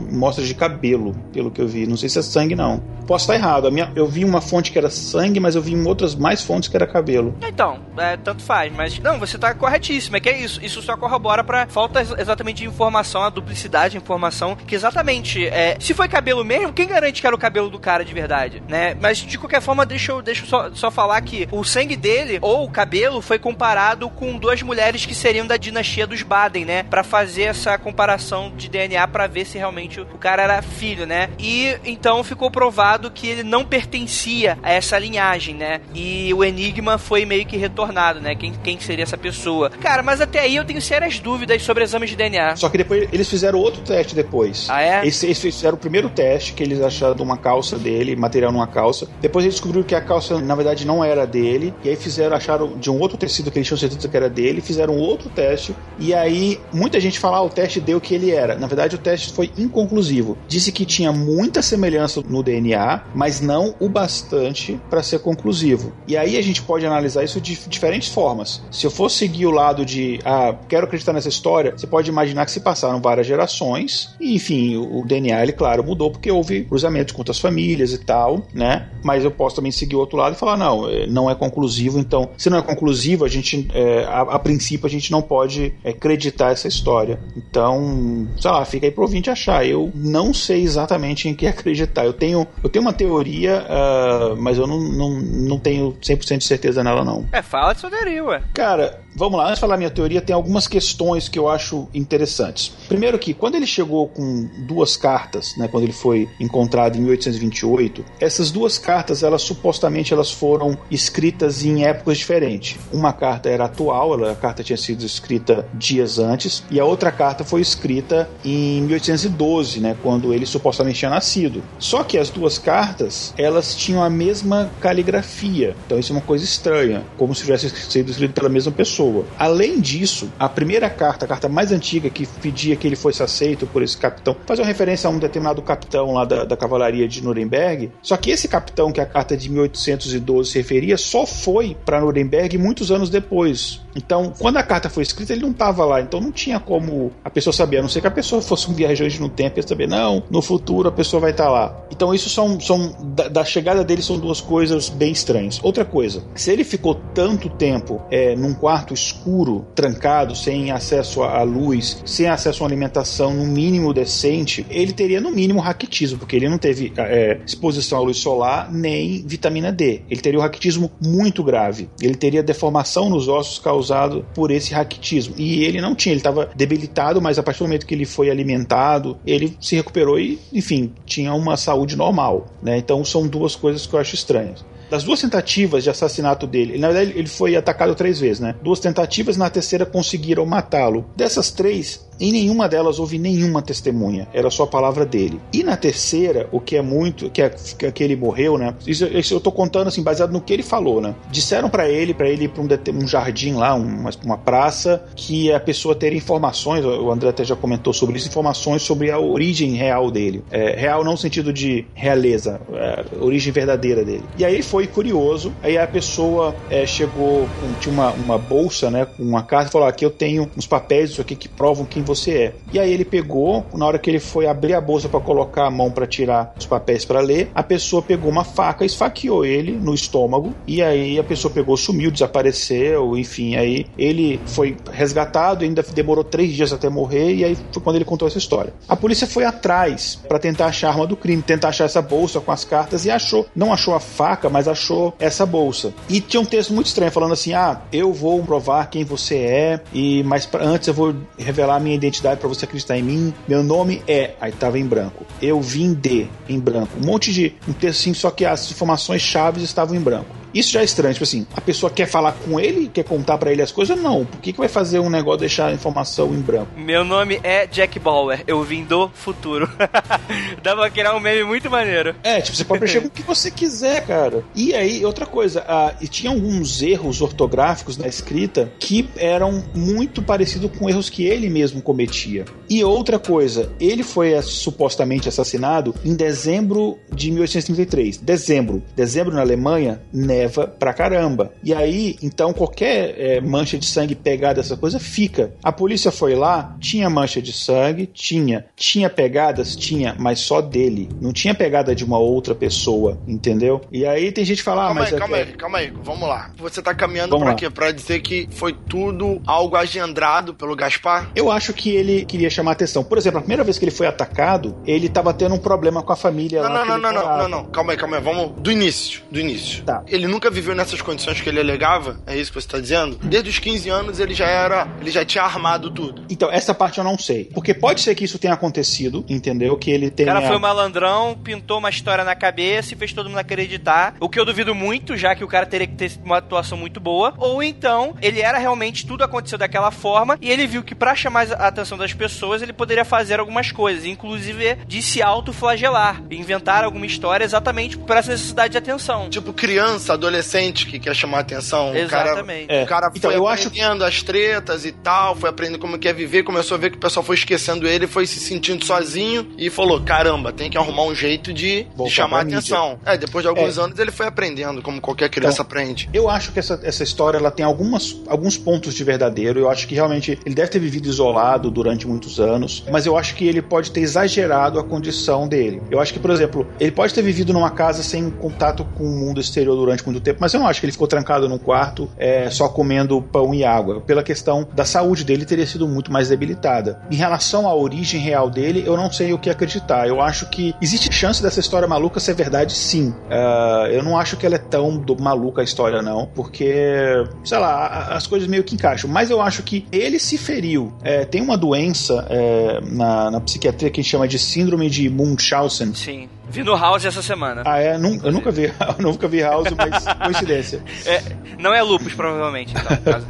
mostras de cabelo pelo que eu vi. Não sei se é sangue, não. Posso estar errado. Minha, eu vi uma fonte que era sangue, mas eu vi outras mais fontes que era cabelo. Então, é, tanto faz. Mas, não, você está corretíssimo. É que é isso. Isso só corrobora para falta exatamente de informação, a duplicidade de informação. Que exatamente, é, se foi cabelo mesmo, quem garante que era o cabelo do cara de verdade, né? Mas, de qualquer forma, deixa eu, deixa eu só, só falar que o sangue dele, ou o cabelo, foi comparado com duas mulheres que seriam da dinastia dos Baden, né? Para fazer essa comparação de DNA para ver se realmente o cara era filho, né? E então ficou provado que ele não pertencia a essa linhagem, né? E o enigma foi meio que retornado, né? Quem, quem seria essa pessoa? Cara, mas até aí eu tenho sérias dúvidas sobre exames de DNA. Só que depois eles fizeram outro teste depois. Ah, é? Eles, eles fizeram o primeiro teste que eles acharam de uma calça dele, material numa calça. Depois eles descobriram que a calça, na verdade, não era dele. E aí fizeram, acharam de um outro tecido que eles tinham certeza que era dele, fizeram outro teste. E aí muita gente fala, ah, o teste deu o que ele era. Na verdade, o teste foi inconclusivo. Disse que tinha muita semelhança no DNA, mas não o bastante para ser conclusivo. E aí a gente pode analisar isso de diferentes formas. Se eu for seguir o lado de, ah, quero acreditar nessa história, você pode imaginar que se passaram várias gerações e, enfim, o DNA, ele, claro, mudou porque houve cruzamento com outras famílias e tal, né? Mas eu posso também seguir o outro lado e falar, não, eh, não é conclusivo, então, se não é conclusivo, a gente, é, a, a, princípio, a gente não pode é, acreditar essa história. Então, sei lá, fica aí pro ouvinte achar. Eu não sei exatamente em que acreditar. Eu tenho, eu tenho uma teoria, uh, mas eu não, não, não tenho 100% de certeza nela, não. É, fala de sua teoria, ué. Cara, vamos lá. Antes de falar minha teoria, tem algumas questões que eu acho interessantes. Primeiro que, quando ele chegou com duas cartas, né, quando ele foi encontrado em 1828, essas duas cartas, elas supostamente elas foram escritas em épocas diferentes. Uma carta era atual, ela, a carta tinha sido escrita dias antes, e a outra carta foi escrita em 1812, né, quando ele supostamente tinha nascido. Só que as duas cartas, elas tinham a mesma caligrafia. Então isso é uma coisa estranha, como se tivesse sido escrito pela mesma pessoa. Além disso, a primeira carta, a carta mais antiga que pedia que ele fosse aceito por esse capitão, faz uma referência a um determinado capitão lá da, da cavalaria de Nuremberg. Só que esse capitão que a carta de 1812 se referia só foi para Nuremberg muitos anos depois. Então, quando a carta foi escrita, ele não estava lá, então não tinha como a pessoa saber, a não ser que a pessoa fosse um viajante no tempo e saber, não, no futuro a pessoa vai estar tá lá. Então, isso são, são da, da, chegada dele são duas coisas bem estranhas. Outra coisa, se ele ficou tanto tempo é, num quarto escuro, trancado, sem acesso à luz, sem acesso a uma alimentação no mínimo decente, ele teria no mínimo raquitismo, porque ele não teve é, exposição à luz solar nem vitamina D. Ele teria um raquitismo muito grave. Ele teria deformação nos ossos causados causado por esse raquitismo. E ele não tinha, ele estava debilitado, mas a partir do momento que ele foi alimentado, ele se recuperou e, enfim, tinha uma saúde normal. Né? Então são duas coisas que eu acho estranhas. Das duas tentativas de assassinato dele, na verdade ele foi atacado três vezes, né? Duas tentativas, na terceira conseguiram matá-lo. Dessas três, em nenhuma delas houve nenhuma testemunha, era só a palavra dele. E na terceira, o que é muito, que é que ele morreu, né? Isso, isso eu tô contando assim, baseado no que ele falou, né? Disseram para ele, para ele ir pra um, um, jardim lá, uma, uma praça, que a pessoa teria informações, o André até já comentou sobre isso, informações sobre a origem real dele. É, real não no sentido de realeza, é, origem verdadeira dele. E aí ele foi curioso, aí a pessoa é, chegou, tinha uma, uma bolsa, né, com uma carta e falou: aqui eu tenho uns papéis, isso aqui que provam quem você é. E aí ele pegou, na hora que ele foi abrir a bolsa para colocar a mão para tirar os papéis para ler, a pessoa pegou uma faca, esfaqueou ele no estômago, e aí a pessoa pegou, sumiu, desapareceu, enfim, aí ele foi resgatado, ainda demorou três dias até morrer, e aí foi quando ele contou essa história. A polícia foi atrás para tentar achar a arma do crime, tentar achar essa bolsa com as cartas e achou, não achou a faca, mas achou essa bolsa. E tinha um texto muito estranho falando assim: "Ah, eu vou provar quem você é e mas pra, antes eu vou revelar minha identidade para você acreditar em mim. Meu nome é", aí tava em branco. "Eu vim de" em branco. Um monte de um texto assim, só que as informações chaves estavam em branco. Isso já é estranho, tipo assim, a pessoa quer falar com ele, quer contar para ele as coisas? Não. Por que, que vai fazer um negócio deixar a informação em branco? Meu nome é Jack Bauer, eu vim do futuro. Dá pra criar um meme muito maneiro. É, tipo, você pode mexer com o que você quiser, cara. E aí, outra coisa, uh, e tinha alguns erros ortográficos na escrita que eram muito parecidos com erros que ele mesmo cometia. E outra coisa, ele foi supostamente assassinado em dezembro de 1833. Dezembro. Dezembro na Alemanha, né? Leva pra caramba. E aí, então, qualquer é, mancha de sangue pegada, essa coisa, fica. A polícia foi lá, tinha mancha de sangue, tinha. Tinha pegadas? Tinha, mas só dele. Não tinha pegada de uma outra pessoa, entendeu? E aí tem gente que fala, ah, calma mas. Aí, calma é... aí, calma aí, vamos lá. Você tá caminhando vamos pra lá. quê? Pra dizer que foi tudo algo agendrado pelo Gaspar? Eu acho que ele queria chamar atenção. Por exemplo, a primeira vez que ele foi atacado, ele tava tendo um problema com a família não, lá. Não, não, não, não, não, não, calma aí, calma aí. Vamos do início. Do início. Tá. Ele nunca viveu nessas condições que ele alegava? É isso que você está dizendo? Desde os 15 anos ele já era, ele já tinha armado tudo. Então, essa parte eu não sei. Porque pode ser que isso tenha acontecido, entendeu? Que ele tenha... O cara foi um malandrão, pintou uma história na cabeça e fez todo mundo acreditar. O que eu duvido muito, já que o cara teria que ter uma atuação muito boa. Ou então, ele era realmente, tudo aconteceu daquela forma e ele viu que para chamar a atenção das pessoas, ele poderia fazer algumas coisas, inclusive de se autoflagelar, inventar alguma história exatamente por essa necessidade de atenção. Tipo criança, adolescente que quer chamar atenção. Exatamente. O cara, é. o cara então, foi eu aprendendo acho... as tretas e tal, foi aprendendo como quer viver, começou a ver que o pessoal foi esquecendo ele, foi se sentindo sozinho e falou: caramba, tem que arrumar um jeito de, de chamar atenção. É, depois de alguns é. anos ele foi aprendendo, como qualquer criança então, aprende. Eu acho que essa, essa história ela tem algumas, alguns pontos de verdadeiro. Eu acho que realmente ele deve ter vivido isolado durante muitos anos, mas eu acho que ele pode ter exagerado a condição dele. Eu acho que, por exemplo, ele pode ter vivido numa casa sem contato com o mundo exterior durante muito tempo, mas eu não acho que ele ficou trancado num quarto é, só comendo pão e água. Pela questão da saúde dele teria sido muito mais debilitada. Em relação à origem real dele, eu não sei o que acreditar. Eu acho que existe chance dessa história maluca ser verdade, sim. Uh, eu não acho que ela é tão do, maluca a história, não, porque, sei lá, as coisas meio que encaixam. Mas eu acho que ele se feriu. É, tem uma doença é, na, na psiquiatria que a gente chama de síndrome de Munchausen. Sim Vi no House essa semana. Ah, é? eu nunca vi, eu nunca vi House, mas coincidência. É, não é lupus, provavelmente, então,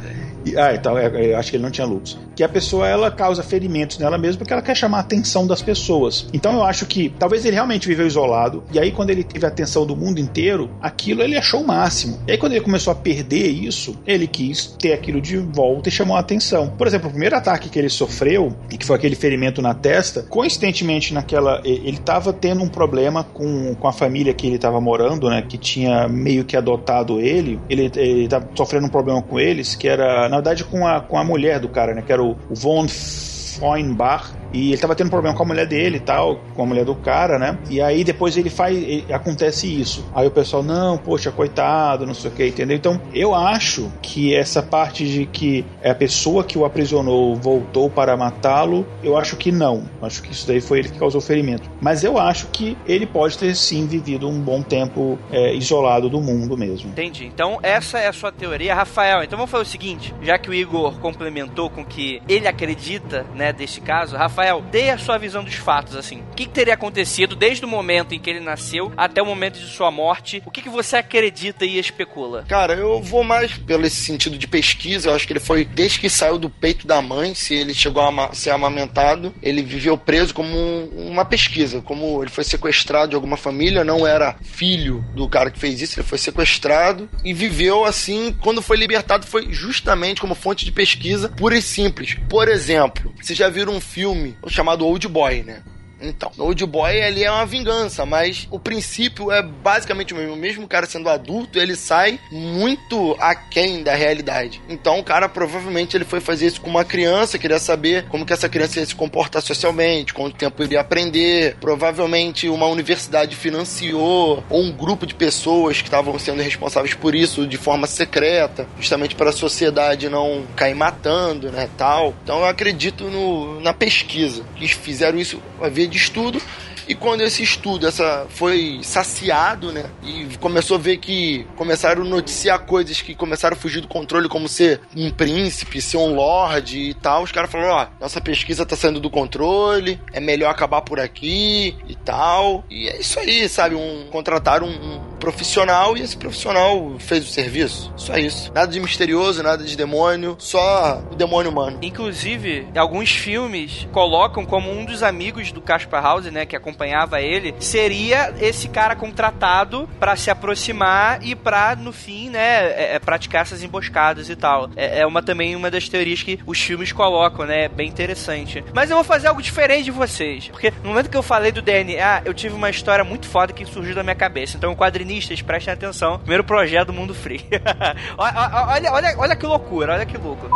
ah, então, é, eu acho que ele não tinha lupus. Que a pessoa, ela causa ferimentos nela mesma porque ela quer chamar a atenção das pessoas. Então eu acho que talvez ele realmente viveu isolado, e aí quando ele teve a atenção do mundo inteiro, aquilo ele achou o máximo. E aí quando ele começou a perder isso, ele quis ter aquilo de volta e chamou a atenção. Por exemplo, o primeiro ataque que ele sofreu, que foi aquele ferimento na testa, coincidentemente naquela. Ele estava tendo um problema com, com a família que ele estava morando, né? Que tinha meio que adotado ele. Ele estava sofrendo um problema com eles, que era na verdade, com a, com a mulher do cara, né? Que era o, Von Freunbach, e ele tava tendo problema com a mulher dele e tal, com a mulher do cara, né? E aí depois ele faz. Ele, acontece isso. Aí o pessoal, não, poxa, coitado, não sei o que, entendeu? Então eu acho que essa parte de que é a pessoa que o aprisionou voltou para matá-lo, eu acho que não. Acho que isso daí foi ele que causou o ferimento. Mas eu acho que ele pode ter sim vivido um bom tempo é, isolado do mundo mesmo. Entendi. Então essa é a sua teoria, Rafael. Então vamos fazer o seguinte: já que o Igor complementou com que ele acredita, né, desse caso, Rafael Rafael, dê a sua visão dos fatos, assim. O que, que, teria acontecido desde o momento em que ele nasceu até o momento de sua morte? O que, que você acredita e especula? Cara, eu vou mais pelo esse sentido de pesquisa. Eu acho que ele foi, desde que saiu do peito da mãe, se ele chegou a ser amamentado, ele viveu preso como uma pesquisa. Como ele foi sequestrado de alguma família, não era filho do cara que fez isso, ele foi sequestrado e viveu assim. Quando foi libertado, foi justamente como fonte de pesquisa pura e simples. Por exemplo, vocês já viram um filme chamado Old Boy, né? Então, no Old Boy ele é uma vingança, mas o princípio é basicamente o mesmo. Mesmo o cara sendo adulto, ele sai muito aquém da realidade. Então, o cara provavelmente ele foi fazer isso com uma criança, queria saber como que essa criança ia se comportar socialmente, quanto tempo iria aprender. Provavelmente uma universidade financiou ou um grupo de pessoas que estavam sendo responsáveis por isso de forma secreta, justamente para a sociedade não cair matando, né, tal. Então, eu acredito no, na pesquisa que fizeram isso a ver de estudo e quando esse estudo essa foi saciado, né, e começou a ver que começaram a noticiar coisas que começaram a fugir do controle, como ser um príncipe, ser um lord e tal, os caras falaram: ó, nossa pesquisa tá saindo do controle, é melhor acabar por aqui e tal. E é isso aí, sabe? Um, contrataram um, um profissional e esse profissional fez o serviço. Só isso. Nada de misterioso, nada de demônio, só o demônio humano. Inclusive, alguns filmes colocam como um dos amigos do Caspar House, né, que acompanhava ele, seria esse cara contratado para se aproximar e para no fim, né, é, é, praticar essas emboscadas e tal. É, é, uma também uma das teorias que os filmes colocam, né, bem interessante. Mas eu vou fazer algo diferente de vocês, porque no momento que eu falei do DNA, eu tive uma história muito foda que surgiu da minha cabeça. Então, o quadrinho quadrinistas, prestem atenção. Primeiro projeto do Mundo Free. olha, olha, olha que loucura, olha que louco.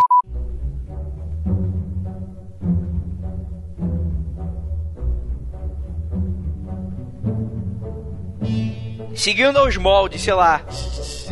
Seguindo aos moldes, sei lá,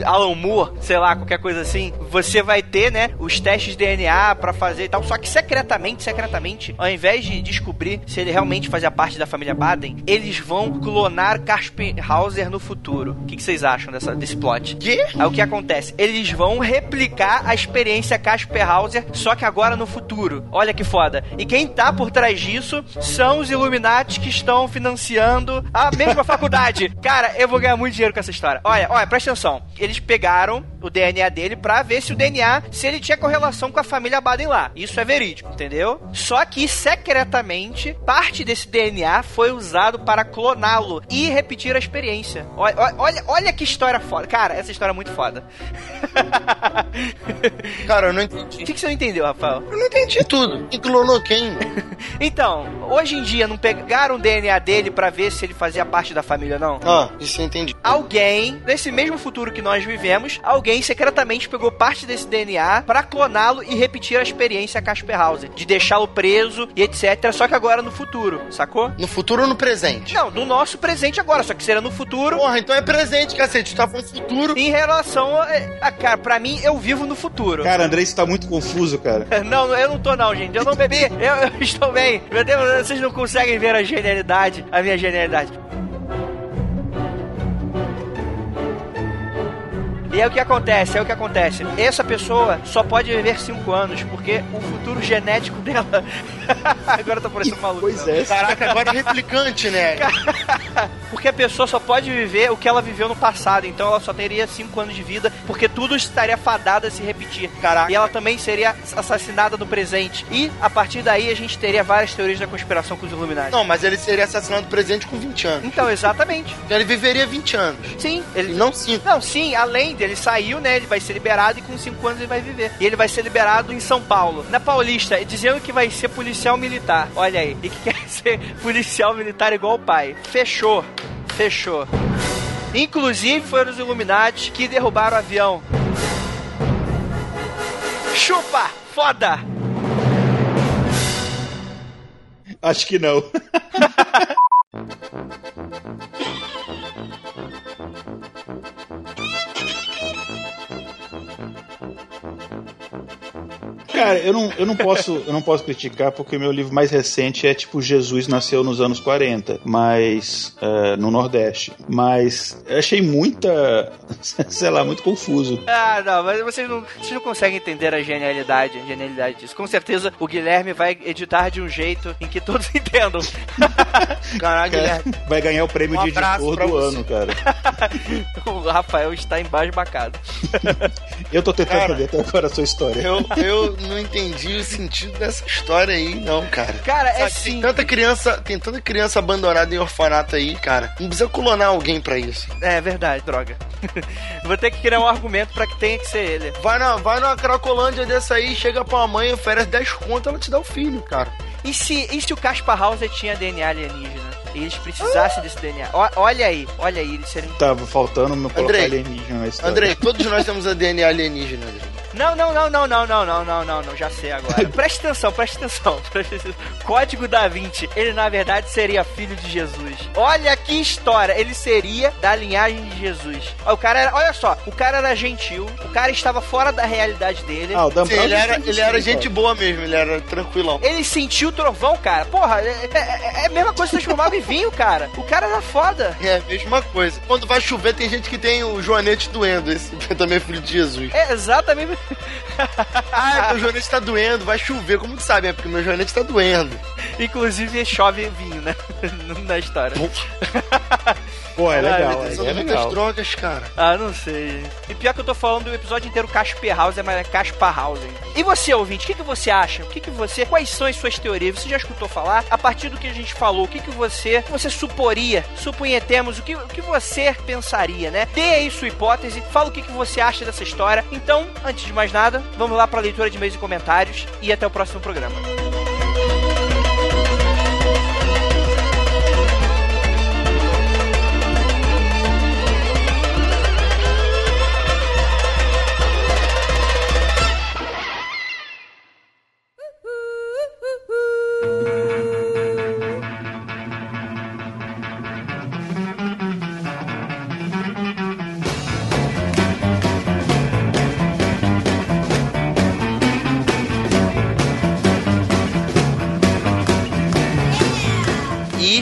Alan Moore, sei lá, qualquer coisa assim, você vai ter, né, os testes de DNA para fazer e tal. Só que secretamente, secretamente, ao invés de descobrir se ele realmente fazia parte da família Baden, eles vão clonar Casper Hauser no futuro. O que, que vocês acham dessa, desse plot? Que? Aí o que acontece? Eles vão replicar a experiência Casper Hauser, só que agora no futuro. Olha que foda. E quem tá por trás disso são os Illuminati que estão financiando a mesma faculdade. Cara, eu vou ganhar muito dinheiro com essa história. Olha, olha, presta atenção eles pegaram o DNA dele pra ver se o DNA, se ele tinha correlação com a família Baden lá. Isso é verídico, entendeu? Só que secretamente, parte desse DNA foi usado para cloná-lo e repetir a experiência. Olha, olha, olha que história foda. Cara, essa história é muito foda. Cara, eu não entendi. O que, que você não entendeu, Rafael? Eu não entendi tudo. E clonou quem? então, hoje em dia não pegaram o DNA dele para ver se ele fazia parte da família, não? Ah, isso eu entendi. Alguém, nesse mesmo futuro que nós vivemos, alguém secretamente pegou parte desse DNA para cloná-lo e repetir a experiência Casper Hauser, de deixá-lo preso e etc. Só que agora no futuro, sacou? No futuro ou no presente? Não, no nosso presente agora, só que seria no futuro. Porra, então é presente, cacete. Tu tá falando futuro. Em relação a. a cara, pra mim, eu vivo no futuro. Cara, André, isso tá muito confuso, cara. não, eu não tô, não, gente. Eu não bebi. eu, eu estou bem. Meu Deus, vocês não conseguem ver a genialidade, a minha genialidade. E é o que acontece, é o que acontece. Essa pessoa só pode viver 5 anos, porque o futuro genético dela. agora tá parecendo maluco. Pois é. Caraca, agora é replicante, né? porque a pessoa só pode viver o que ela viveu no passado. Então ela só teria 5 anos de vida, porque tudo estaria fadado a se repetir. Caraca. E ela também seria assassinada no presente. E a partir daí a gente teria várias teorias da conspiração com os Illuminati. Não, mas ele seria assassinado no presente com 20 anos. Então, exatamente. Então ele viveria 20 anos. Sim. Ele... não 5. Não, sim, além de ele saiu, né? Ele vai ser liberado e com 5 anos ele vai viver. E ele vai ser liberado em São Paulo. Na Paulista, dizendo que vai ser policial militar. Olha aí. E que quer ser policial militar igual o pai. Fechou. Fechou. Inclusive foram os Illuminati que derrubaram o avião. Chupa! Foda! Acho que não. Cara, eu não, eu não posso eu não posso criticar porque meu livro mais recente é tipo Jesus nasceu nos anos 40, mas uh, no Nordeste. Mas eu achei muita, sei lá, muito confuso. Ah, não, mas vocês não, vocês não conseguem entender a genialidade, a genialidade disso. Com certeza o Guilherme vai editar de um jeito em que todos entendam. Caraca, Guilherme. Vai ganhar o prêmio um de editor do você. ano, cara. o Rafael está embasbacado. Eu tô tentando cara, entender até agora a sua história. Eu, eu não entendi o sentido dessa história aí, não, cara. Cara, é sim. Tem tanta criança, tem tanta criança abandonada em orfanato aí, cara. Não precisa clonar alguém pra isso. É verdade, droga. Vou ter que criar um argumento pra que tenha que ser ele. Vai na, vai na Cracolândia dessa aí, chega pra uma mãe, oferece 10 conto, ela te dá o filho, cara. E se, e se o Caspar Hauser tinha DNA alienígena? E eles precisassem desse DNA. O, olha aí, olha aí, eles serem. Tava faltando me colocar Andrei, alienígena na história. Andrei, todos nós temos a DNA alienígena, Andrei. Não, não, não, não, não, não, não, não, não, não, já sei agora. preste atenção, preste atenção, preste atenção. Código da Vinci, ele na verdade seria filho de Jesus. Olha que história, ele seria da linhagem de Jesus. O cara era, olha só, o cara era gentil, o cara estava fora da realidade dele. Ah, o Dan Sim, ele era, ele era gente boa mesmo, ele era tranquilão. Ele sentiu o trovão, cara. Porra, é, é, é a mesma coisa que transformava em vinho, cara. O cara era foda. É, mesma coisa. Quando vai chover, tem gente que tem o joanete doendo. Esse também é filho de Jesus. É, exatamente. ah, meu joanete tá doendo, vai chover. Como que sabe? É porque meu joanete tá doendo. Inclusive, chove vinho, né? Na história. Pô, é legal. Ah, é, é legal. drogas, cara. Ah, não sei. E pior que eu tô falando do episódio inteiro Casper House, é mais Casper House. E você, ouvinte, o que, que você acha? O que, que você. Quais são as suas teorias? Você já escutou falar? A partir do que a gente falou, o que, que você. você suporia? Suponhetemos o que, o que você pensaria, né? Dê aí sua hipótese, fala o que, que você acha dessa história. Então, antes de mais nada, vamos lá pra leitura de e-mails e comentários e até o próximo programa.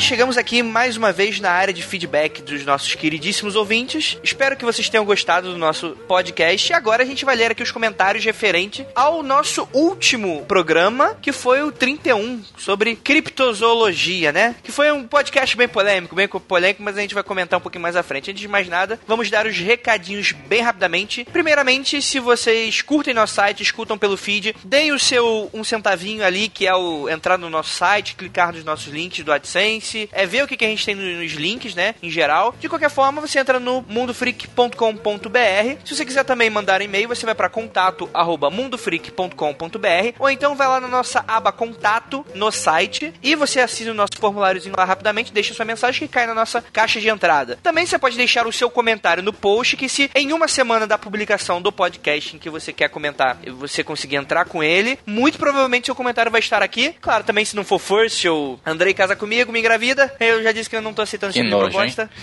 Chegamos aqui mais uma vez na área de feedback dos nossos queridíssimos ouvintes. Espero que vocês tenham gostado do nosso podcast. E agora a gente vai ler aqui os comentários referente ao nosso último programa, que foi o 31, sobre criptozoologia, né? Que foi um podcast bem polêmico, bem polêmico, mas a gente vai comentar um pouquinho mais à frente. Antes de mais nada, vamos dar os recadinhos bem rapidamente. Primeiramente, se vocês curtem nosso site, escutam pelo feed, deem o seu um centavinho ali, que é o entrar no nosso site, clicar nos nossos links do AdSense, é ver o que, que a gente tem nos links, né? Em geral. De qualquer forma, você entra no mundofreak.com.br. Se você quiser também mandar e-mail, você vai para contato arroba mundofreak.com.br ou então vai lá na nossa aba contato no site e você assina o nosso formuláriozinho lá rapidamente, deixa sua mensagem que cai na nossa caixa de entrada. Também você pode deixar o seu comentário no post que se em uma semana da publicação do podcast em que você quer comentar, você conseguir entrar com ele, muito provavelmente seu comentário vai estar aqui. Claro, também se não for first ou Andrei casa comigo, me engravida vida. Eu já disse que eu não tô aceitando esse tipo de proposta.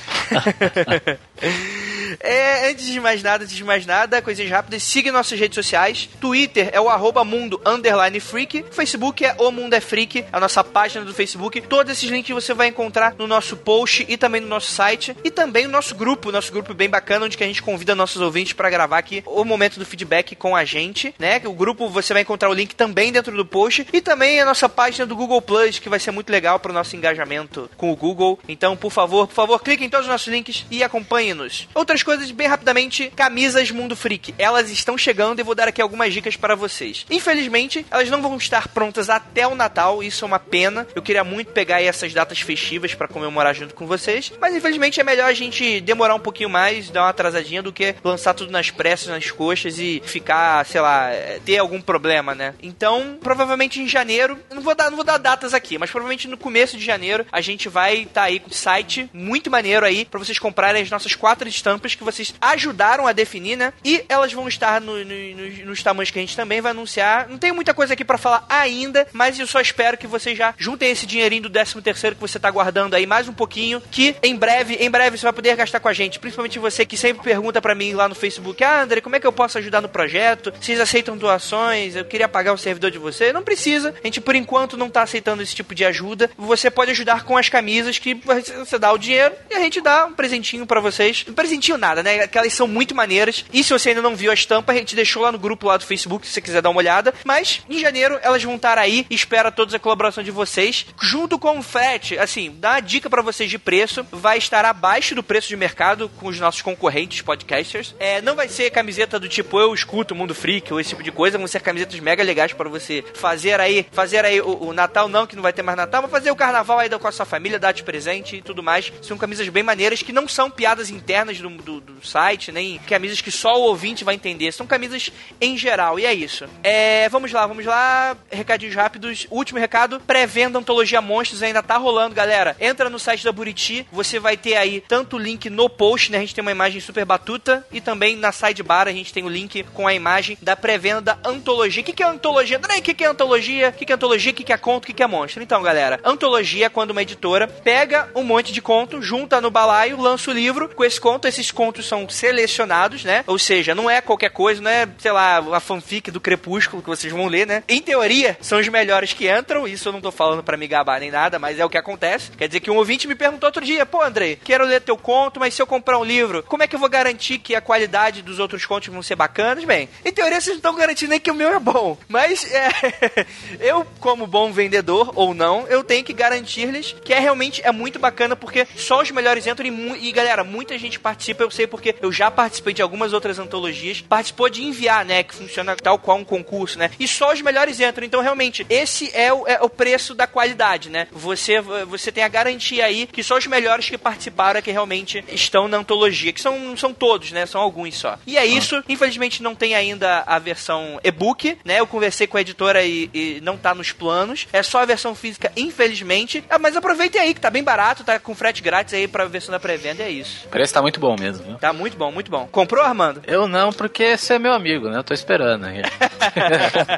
É, antes de mais nada, antes de mais nada, coisas rápidas, siga nossas redes sociais. Twitter é o arroba mundo underline freak. Facebook é o mundo é freak, a nossa página do Facebook. Todos esses links você vai encontrar no nosso post e também no nosso site. E também no nosso grupo, nosso grupo bem bacana, onde que a gente convida nossos ouvintes para gravar aqui o momento do feedback com a gente, né? O grupo você vai encontrar o link também dentro do post. E também a nossa página do Google Plus, que vai ser muito legal para o nosso engajamento com o Google. Então, por favor, por favor, clique em todos os nossos links e acompanhe-nos. Outras coisas bem rapidamente. Camisas Mundo Freak. Elas estão chegando e vou dar aqui algumas dicas para vocês. Infelizmente, elas não vão estar prontas até o Natal. Isso é uma pena. Eu queria muito pegar essas datas festivas para comemorar junto com vocês. Mas infelizmente é melhor a gente demorar um pouquinho mais, dar uma atrasadinha do que lançar tudo nas pressas, nas coxas e ficar, sei lá, ter algum problema, né? Então, provavelmente em janeiro, não vou dar, não vou dar datas aqui, mas provavelmente no começo de janeiro a gente vai estar tá aí com um site muito maneiro aí para vocês comprarem as nossas quatro estampas que vocês ajudaram a definir, né? E elas vão estar no, no, nos, nos tamanhos que a gente também vai anunciar. Não tem muita coisa aqui para falar ainda, mas eu só espero que vocês já juntem esse dinheirinho do 13 terceiro que você tá guardando aí mais um pouquinho, que em breve, em breve você vai poder gastar com a gente. Principalmente você que sempre pergunta para mim lá no Facebook, ah, André, como é que eu posso ajudar no projeto? Vocês aceitam doações? Eu queria pagar o servidor de você. Não precisa. A gente, por enquanto, não tá aceitando esse tipo de ajuda. Você pode ajudar com as camisas que você dá o dinheiro e a gente dá um presentinho para vocês. Um presentinho nada, né? Que elas são muito maneiras. E se você ainda não viu a estampa, a gente deixou lá no grupo lá do Facebook, se você quiser dar uma olhada. Mas, em janeiro, elas vão estar aí. Espera todos a colaboração de vocês. Junto com o frete, assim, dá uma dica para vocês de preço. Vai estar abaixo do preço de mercado com os nossos concorrentes podcasters. É, não vai ser camiseta do tipo eu escuto Mundo Freak ou esse tipo de coisa. Vão ser camisetas mega legais para você fazer aí, fazer aí o, o, Natal não, que não vai ter mais Natal, mas fazer o carnaval aí com a sua família, dar de presente e tudo mais. São camisas bem maneiras que não são piadas internas do, do, do site, nem camisas que só o ouvinte vai entender. São camisas em geral. E é isso. É, vamos lá, vamos lá. Recadinhos rápidos. Último recado: pré-venda Antologia Monstros ainda tá rolando, galera. Entra no site da Buriti, você vai ter aí tanto o link no post, né? A gente tem uma imagem super batuta, e também na sidebar a gente tem o link com a imagem da pré-venda da antologia. O que, que é antologia? André, o que, que é antologia? O que, que é antologia? O que, que é conto? O que, que é monstro? Então, galera, antologia é quando uma editora pega um monte de conto, junta no balaio, lança o livro. Com esse conto, esses contos são selecionados, né? Ou seja, não é qualquer coisa, não é, sei lá, a fanfic do Crepúsculo que vocês vão ler, né? Em teoria, são os melhores que entram. Isso eu não tô falando para me gabar nem nada, mas é o que acontece. Quer dizer que um ouvinte me perguntou outro dia: pô, Andrei, quero ler teu conto, mas se eu comprar um livro, como é que eu vou garantir que a qualidade dos outros contos vão ser bacanas? Bem, em teoria vocês não estão garantindo nem que o meu é bom. Mas é, eu, como bom vendedor ou não, eu tenho que garantir-lhes que é realmente é muito bacana porque só os melhores entram e, e galera, muita gente participa, eu sei porque eu já participei de algumas outras antologias, participou de enviar, né, que funciona tal qual um concurso, né? E só os melhores entram. Então, realmente, esse é o, é o preço da qualidade, né? Você, você tem a garantia aí que só os melhores que participaram é que realmente estão na antologia, que são, são todos, né? São alguns só. E é isso. Infelizmente não tem ainda a versão e-book, né? Eu conversei com a editora e, e, não tá nos planos. É só a versão física, infelizmente. Ah, mas aproveitem aí, que tá bem barato, tá com frete grátis aí pra versão da pré-venda, é isso. Parece que tá muito bom mesmo, viu? Tá muito bom, muito bom. Comprou, Armando? Eu não, porque você é meu amigo, né? Eu tô esperando aí.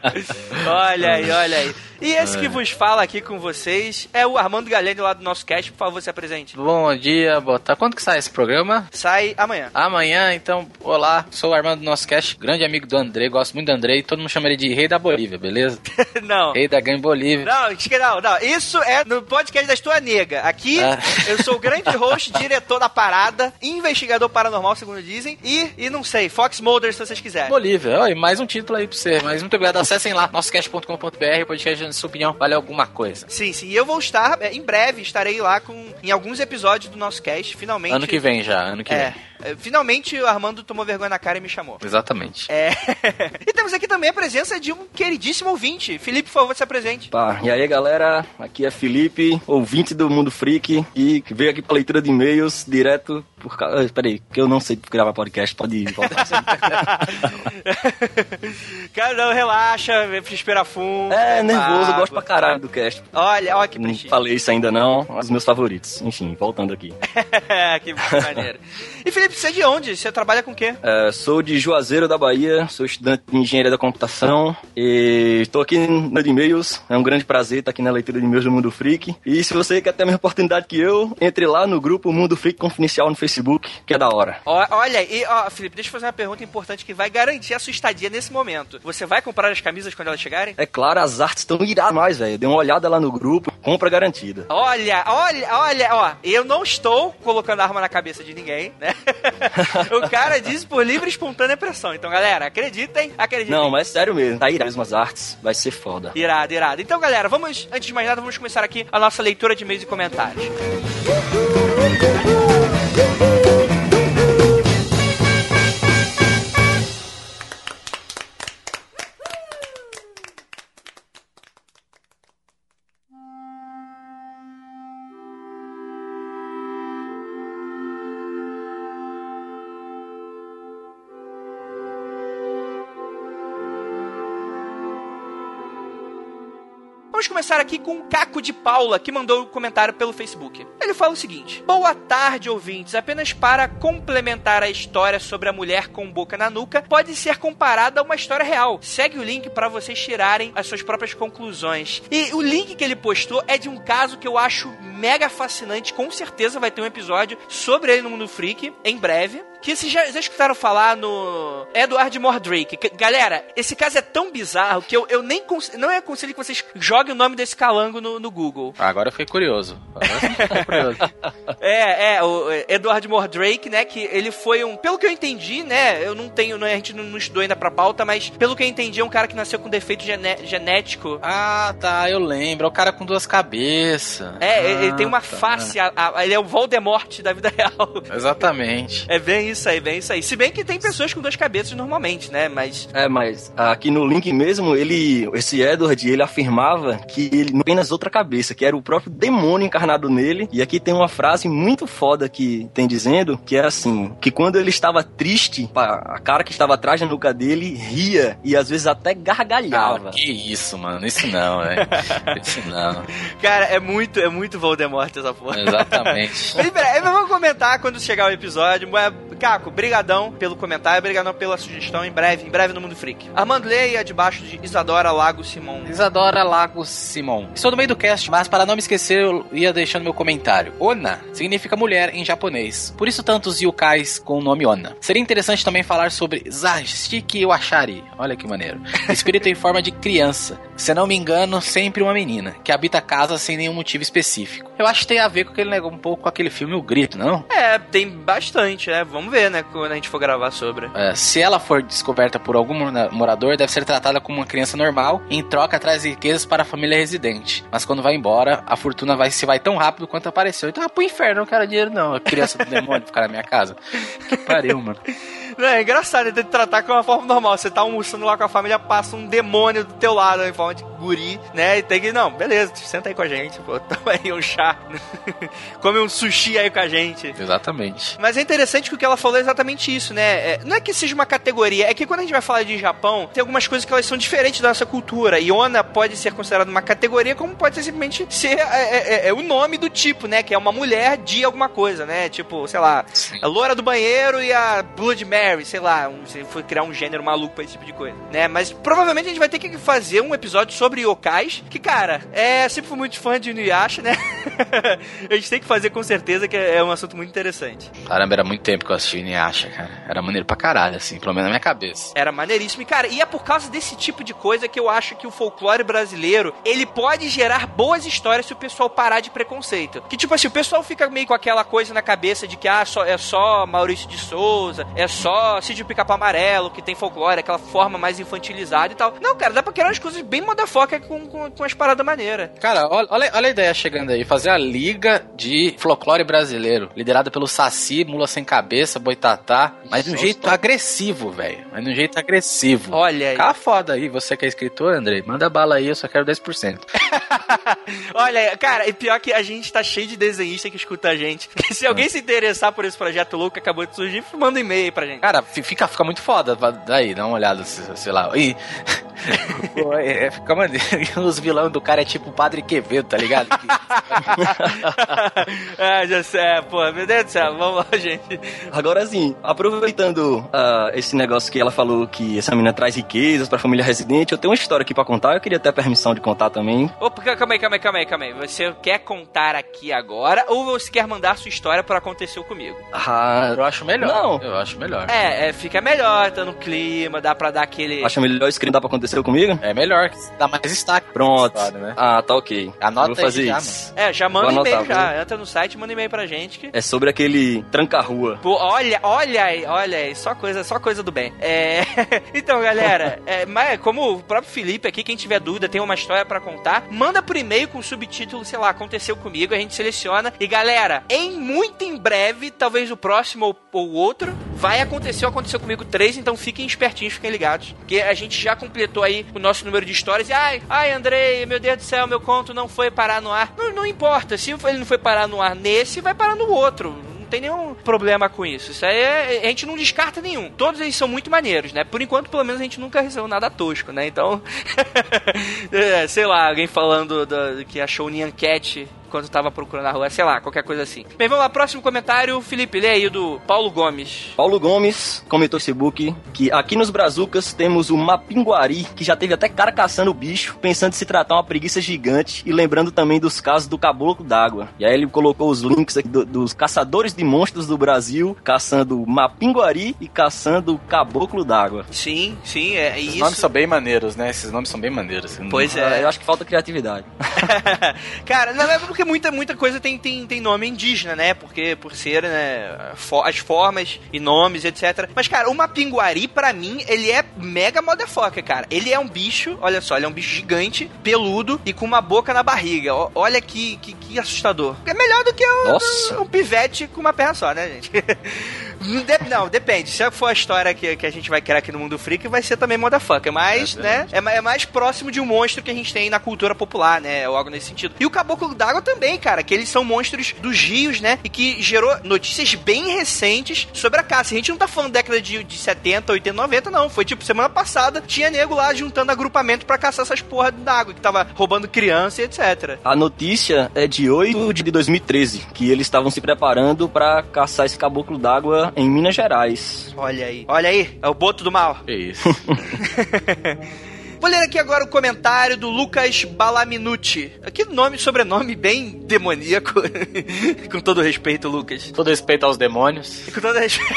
olha aí, olha aí. E esse que vos fala aqui com vocês é o Armando Galeno lá do nosso cast. Por favor, se apresente. Bom dia, boa tarde. Quando que sai esse programa? Sai amanhã. Amanhã, então, olá. Sou o Armando do nosso cast, grande amigo do André. Gosto muito do André todo mundo chama ele de Rei da Bolívia, beleza? não. Rei da Gangue Bolívia. Não, não, não. Isso é no podcast da Estua Nega. Aqui, ah. eu sou o grande host, diretor da parada, investigador paranormal, segundo dizem, e, e não sei, Fox Mulder, se vocês quiserem. Bolívia. Olha, mais um título aí pra você. Mas muito obrigado. Acessem lá, nossocast.com.br, podcast sua opinião. Algum alguma coisa. Sim, sim. E eu vou estar, é, em breve, estarei lá com em alguns episódios do nosso cast, finalmente. Ano que vem já, ano que é. vem. É, finalmente o Armando tomou vergonha na cara e me chamou. Exatamente. É. e temos aqui também a presença de um queridíssimo ouvinte. Felipe, por favor, se apresente. Pá, e aí galera, aqui é Felipe, ouvinte do Mundo Freak, e veio aqui pra leitura de e-mails direto por causa. Peraí, que eu não sei gravar podcast, pode voltar. cara, não, relaxa, respira fundo. É, nervoso, eu gosto pra caralho do cast. Olha, olha que Não falei isso ainda não, os meus favoritos. Enfim, voltando aqui. que maneiro. E Felipe, você é de onde? Você trabalha com o quê? É, sou de Juazeiro da Bahia, sou estudante de engenharia da computação e estou aqui no de e-mails. É um grande prazer estar aqui na leitura de e-mails do Mundo Freak. E se você quer ter a mesma oportunidade que eu, entre lá no grupo Mundo Freak Confidencial no Facebook, que é da hora. Olha, e ó, Felipe, deixa eu fazer uma pergunta importante que vai garantir a sua estadia nesse momento. Você vai comprar as camisas quando elas chegarem? É claro, as artes estão iradas mais, velho. Dê uma olhada lá no grupo, compra garantida. Olha, olha, olha, ó, eu não estou colocando arma na cabeça de ninguém, né? o cara disse por livre e espontânea pressão. Então, galera, acreditem, acreditem. Não, mas é sério mesmo. Tá irado as artes. Vai ser foda. Irado, irado. Então, galera, vamos, antes de mais nada, vamos começar aqui a nossa leitura de e-mails e comentários. vamos começar aqui com o Caco de Paula, que mandou um comentário pelo Facebook. Ele fala o seguinte: Boa tarde, ouvintes. Apenas para complementar a história sobre a mulher com boca na nuca, pode ser comparada a uma história real. Segue o link para vocês tirarem as suas próprias conclusões. E o link que ele postou é de um caso que eu acho mega fascinante. Com certeza vai ter um episódio sobre ele no Mundo Freak em breve que vocês já, já escutaram falar no Edward Mordrake. Que, galera, esse caso é tão bizarro que eu, eu nem não é aconselho que vocês joguem o nome desse calango no, no Google. Agora eu fiquei curioso. Agora curioso. é, é, o Edward Mordrake, né, que ele foi um, pelo que eu entendi, né, eu não tenho, a gente não, não estudou ainda pra pauta, mas pelo que eu entendi é um cara que nasceu com defeito genético. Ah, tá, eu lembro, é o cara com duas cabeças. É, ah, ele tem uma tá. face, a, a, ele é o Voldemort da vida real. Exatamente. É bem isso aí, bem isso aí. Se bem que tem pessoas com duas cabeças normalmente, né? Mas. É, mas aqui no link mesmo, ele. Esse Edward, ele afirmava que ele não apenas outra cabeça, que era o próprio demônio encarnado nele. E aqui tem uma frase muito foda que tem dizendo que é assim: que quando ele estava triste, a cara que estava atrás da nuca dele ria e às vezes até gargalhava. Ah, que isso, mano. Isso não, velho. isso não. Cara, é muito, é muito Voldemort essa porra. Exatamente. Vamos comentar quando chegar o episódio. Caco, brigadão pelo comentário, brigadão pela sugestão. Em breve, em breve no Mundo Freak. Armando Leia, debaixo de Isadora Lago Simon. Isadora Lago Simon. Estou no meio do cast, mas para não me esquecer, eu ia deixando meu comentário. Ona significa mulher em japonês. Por isso tantos yokais com o nome Ona. Seria interessante também falar sobre Zashiki Washari. Olha que maneiro. Espírito em forma de criança. Se não me engano, sempre uma menina, que habita a casa sem nenhum motivo específico. Eu acho que tem a ver com aquele um pouco com aquele filme O Grito, não? É, tem bastante, né? Vamos ver, né, quando a gente for gravar sobre. É, se ela for descoberta por algum morador, deve ser tratada como uma criança normal, em troca traz riquezas para a família residente. Mas quando vai embora, a fortuna vai se vai tão rápido quanto apareceu. Então, ah, pro inferno, não quero dinheiro não. A criança do demônio ficar na minha casa. Que pariu, mano. É engraçado, ele tem que tratar com uma forma normal. Você tá almoçando lá com a família, passa um demônio do teu lado em forma de guri, né? E tem que, não, beleza, senta aí com a gente, pô, toma aí um chá. Come um sushi aí com a gente. Exatamente. Mas é interessante que o que ela falou é exatamente isso, né? É, não é que seja uma categoria, é que quando a gente vai falar de Japão, tem algumas coisas que elas são diferentes da nossa cultura. E Ona pode ser considerada uma categoria, como pode ser simplesmente ser é, é, é, é o nome do tipo, né? Que é uma mulher de alguma coisa, né? Tipo, sei lá, Sim. a loura do banheiro e a Blood Mary, sei lá, um, se for criar um gênero maluco pra esse tipo de coisa, né? Mas provavelmente a gente vai ter que fazer um episódio sobre yokais, que, cara, é sempre fui muito fã de Inuyasha, né? a gente tem que fazer com certeza que é um assunto muito interessante. Caramba, era muito tempo que eu assisti Inuyasha, cara. Era maneiro pra caralho, assim, pelo menos na minha cabeça. Era maneiríssimo. E, cara, e é por causa desse tipo de coisa que eu acho que o folclore brasileiro, ele pode gerar boas histórias se o pessoal parar de preconceito. Que, tipo assim, o pessoal fica meio com aquela coisa na cabeça de que, ah, só, é só Maurício de Souza, é só Cid Pica-Pau Amarelo, que tem folclore, aquela forma mais infantilizada e tal. Não, cara, dá pra criar umas coisas bem motherfucker com, com, com as paradas maneiras. Cara, olha, olha a ideia chegando aí. Fazer a liga de folclore brasileiro, liderada pelo Saci, Mula Sem Cabeça, Boitatá, mas de um jeito agressivo, velho. Mas de um jeito agressivo. Olha aí. Fica foda aí, você que é escritor, Andrei, manda bala aí, eu só quero 10%. olha, cara, e pior que a gente tá cheio de desenhista que escuta a gente. se alguém se interessar por esse projeto louco que acabou de surgir, manda um e-mail aí pra gente. Cara, fica, fica muito foda. Daí, dá uma olhada, sei lá. E Pô, é, é, fica maneiro. Os vilões do cara é tipo o Padre Quevedo, tá ligado? é, já sei, é, pô, meu Deus do céu, vamos lá, gente. Agora assim, aproveitando uh, esse negócio que ela falou que essa menina traz riquezas pra família residente, eu tenho uma história aqui pra contar, eu queria ter a permissão de contar também. Opa, calma aí, calma aí, calma aí, calma aí. Você quer contar aqui agora ou você quer mandar sua história por aconteceu comigo? Ah, eu acho melhor. Não. Eu acho melhor. É, é fica melhor, tá no clima, dá pra dar aquele. Acha melhor escrever dá pra acontecer comigo? É melhor, dá mais destaque. Pronto. História, né? Ah, tá ok. Anota Vou fazer já, isso. É, já manda e-mail já. Entra no site, manda e-mail pra gente. Que... É sobre aquele tranca-rua. olha, olha aí, olha aí, só coisa, só coisa do bem. É... então, galera, é, mas como o próprio Felipe aqui, quem tiver dúvida, tem uma história para contar, manda por e-mail com o subtítulo, sei lá, aconteceu comigo, a gente seleciona. E galera, em muito em breve, talvez o próximo ou, ou outro, vai acontecer, aconteceu comigo três, então fiquem espertinhos, fiquem ligados. Porque a gente já completou aí o nosso número de histórias. E, ai, ai, Andrei, meu Deus do céu, meu conto não foi parar no ar. Não, não importa, se ele não foi parar no ar nesse, vai parar no outro tem nenhum problema com isso. Isso aí é, a gente não descarta nenhum. Todos eles são muito maneiros, né? Por enquanto, pelo menos, a gente nunca recebeu nada tosco, né? Então. é, sei lá, alguém falando do, que achou o Nyan Cat quando tava procurando na rua, sei lá, qualquer coisa assim. Bem, vamos lá, próximo comentário, Felipe, lê aí do Paulo Gomes. Paulo Gomes comentou no Facebook que aqui nos Brazucas temos o Mapinguari, que já teve até cara caçando o bicho, pensando em se tratar uma preguiça gigante e lembrando também dos casos do caboclo d'água. E aí ele colocou os links aqui do, dos caçadores de monstros do Brasil, caçando Mapinguari e caçando caboclo d'água. Sim, sim, é isso. nomes são bem maneiros, né? Esses nomes são bem maneiros. Pois Ah, é. Eu acho que falta criatividade. Cara, não é porque muita, muita coisa tem, tem, tem nome indígena, né? Porque por ser, né, as formas e nomes, etc. Mas, cara, o Mapinguari, pra mim, ele é mega motherfucker, cara. Ele é um bicho, olha só, ele é um bicho gigante, peludo e com uma boca na barriga. Ó, olha que, que, que assustador. É melhor do que um, um pivete com uma perna só, né, gente? De- não, depende. Se for a história que, que a gente vai criar aqui no Mundo Freak, vai ser também motherfucker. Mas, né, é, ma- é mais próximo de um monstro que a gente tem na cultura popular, né? Ou algo nesse sentido. E o Caboclo d'Água também, cara, que eles são monstros dos rios, né? E que gerou notícias bem recentes sobre a caça. A gente não tá falando década de, de 70, 80, 90, não. Foi tipo semana passada, tinha nego lá juntando agrupamento pra caçar essas porra d'água, que tava roubando criança e etc. A notícia é de 8 de 2013, que eles estavam se preparando pra caçar esse caboclo d'água em Minas Gerais. Olha aí. Olha aí, é o boto do mal. Que isso. Vou ler aqui agora o comentário do Lucas Balaminuti. Que nome, sobrenome bem demoníaco. Com todo respeito, Lucas. Todo respeito aos demônios. Com todo respeito.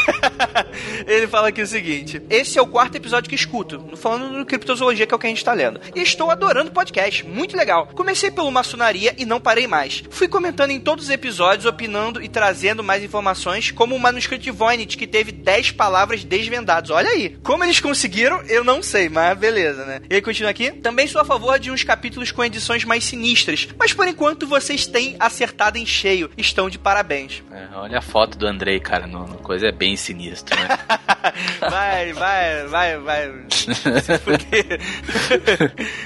Ele fala aqui o seguinte: Esse é o quarto episódio que escuto, falando do criptozoologia, que é o que a gente tá lendo. E estou adorando o podcast, muito legal. Comecei pelo maçonaria e não parei mais. Fui comentando em todos os episódios, opinando e trazendo mais informações, como o manuscrito de Voynich, que teve 10 palavras desvendadas. Olha aí. Como eles conseguiram, eu não sei, mas beleza, né? Ele continua aqui. Também sou a favor de uns capítulos com edições mais sinistras, mas por enquanto vocês têm acertado em cheio. Estão de parabéns. É, olha a foto do Andrei, cara, no, no coisa é bem sinistro, né? Vai, vai, vai, vai.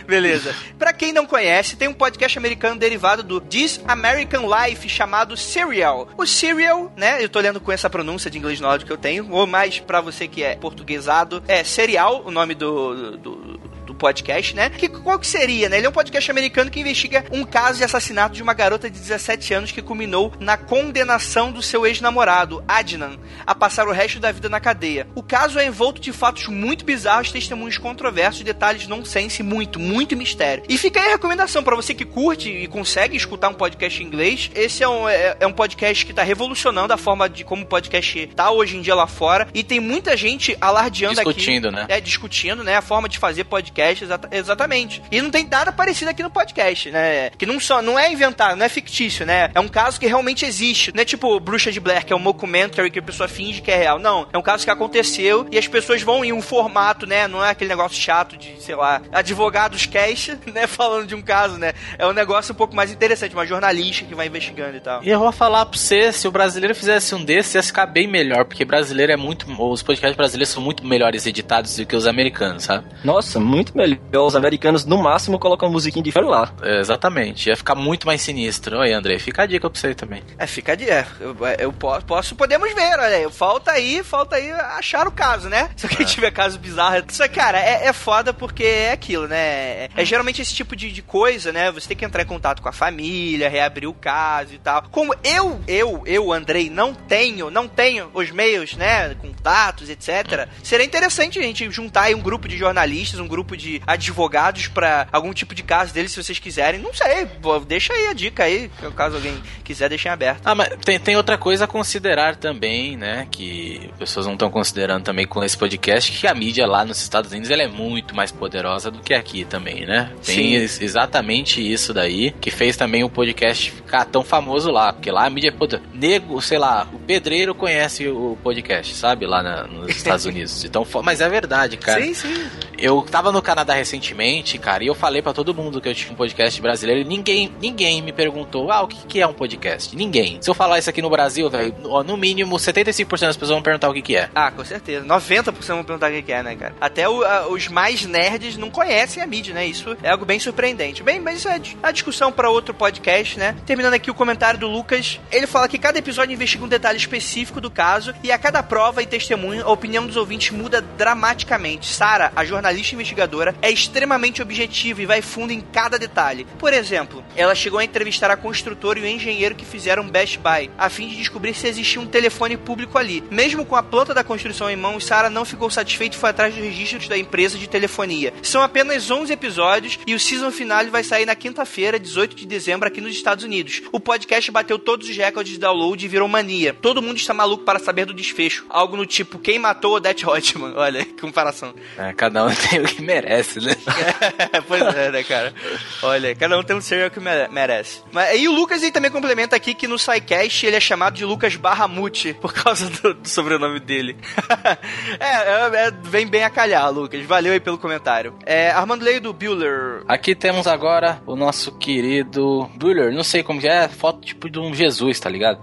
Beleza. Pra quem não conhece, tem um podcast americano derivado do This American Life chamado Serial. O Serial, né? Eu tô lendo com essa pronúncia de inglês nórdico que eu tenho, ou mais pra você que é portuguesado, é Serial, o nome do, do, do podcast, né? Que, qual que seria, né? Ele é um podcast americano que investiga um caso de assassinato de uma garota de 17 anos que culminou na condenação do seu ex-namorado, Adnan, a passar o resto da vida na cadeia. O caso é envolto de fatos muito bizarros, testemunhos controversos, detalhes nonsense, muito, muito mistério. E fica aí a recomendação para você que curte e consegue escutar um podcast em inglês. Esse é um, é, é um podcast que tá revolucionando a forma de como o podcast tá hoje em dia lá fora. E tem muita gente alardeando aqui. Discutindo, né? É, discutindo, né? A forma de fazer podcast, exata- exatamente. E não tem nada parecido aqui no podcast, né? Que não só, não é inventado, não é fictício, né? É um caso que realmente existe. Não é tipo Bruxa de Blair, que é um mockumentary que a pessoa finge que é real. Não, é um caso que aconteceu e as pessoas vão em um formato, né? Não é aquele negócio chato de, sei lá, advogados cash, né? Falando de um caso, né? É um negócio um pouco mais interessante, uma jornalista que vai investigando e tal. E eu vou falar pra você, se o brasileiro fizesse um desses, ia ficar bem melhor, porque brasileiro é muito. Os podcasts brasileiros são muito melhores editados do que os americanos, sabe? Nossa, muito melhor. Os americanos, no máximo, colocam uma musiquinha de lá. É, exatamente. Ia ficar muito mais sinistro. Oi, André, fica a dica pra você também. É, fica de. É, eu, eu posso, posso, podemos ver, olha aí. Falta aí, falta aí achar o caso, né? Se alguém tiver caso bizarro. Só que, cara, é, é foda porque é aquilo, né? É, é geralmente esse tipo de, de coisa, né? Você tem que entrar em contato com a família, reabrir o caso e tal. Como eu, eu, eu, Andrei, não tenho, não tenho os meios, né? Contatos, etc. Seria interessante a gente juntar aí um grupo de jornalistas, um grupo de advogados pra algum tipo de caso deles, se vocês quiserem. Não sei, deixa aí a dica aí, caso alguém quiser, deixem aberto. Ah, mas tem, tem outra coisa a considerar também, né? Que pessoas não estão considerando também com esse podcast, que a mídia lá nos Estados Unidos ela é muito mais poderosa do que aqui também, né? Tem Sim. ex- exatamente isso daí, que fez também o podcast ficar tão famoso lá, porque lá a mídia é poder... Nego, sei lá, o pedreiro conhece o podcast, sabe? Lá na- nos Estados Unidos. Então, mas é verdade, cara. Sim, sim. Eu tava no Canadá recentemente, cara, e eu falei pra todo mundo que eu tinha um podcast brasileiro e ninguém, ninguém me perguntou, ah, o que, que é um podcast? Ninguém. Se eu falar isso aqui no Brasil, velho, no mínimo 75% das pessoas vão perguntar o que, que é. Ah, com certeza. 90% vão perguntar o que que é, né, cara? Até o- a- os mais nerds não conhecem a mídia, né? Isso é algo bem surpreendente. Bem, mas isso é a discussão para outro podcast, né? Terminando aqui o comentário do Lucas. Ele fala que cada episódio investiga um detalhe específico do caso e a cada prova e testemunho, a opinião dos ouvintes muda dramaticamente. Sara, a jornalista jornalista investigadora, é extremamente objetiva e vai fundo em cada detalhe. Por exemplo, ela chegou a entrevistar a construtora e o engenheiro que fizeram Best Buy, a fim de descobrir se existia um telefone público ali. Mesmo com a planta da construção em mãos, Sarah não ficou satisfeita e foi atrás dos registros da empresa de telefonia. São apenas 11 episódios e o season finale vai sair na quinta-feira, 18 de dezembro, aqui nos Estados Unidos. O podcast bateu todos os recordes de download e virou mania. Todo mundo está maluco para saber do desfecho. Algo no tipo, quem matou Odette Hotman? Olha, comparação. É, cada um tem o que merece, né? pois é, né, cara? Olha, cada um tem um serial que merece. Mas, e o Lucas ele também complementa aqui que no SciCast ele é chamado de Lucas Barramute, por causa do, do sobrenome dele. é, é, é, vem bem a calhar, Lucas. Valeu aí pelo comentário. É, Armando Leio do Bueller. Aqui temos agora o nosso querido Bueller. Não sei como que é, foto tipo de um Jesus, tá ligado?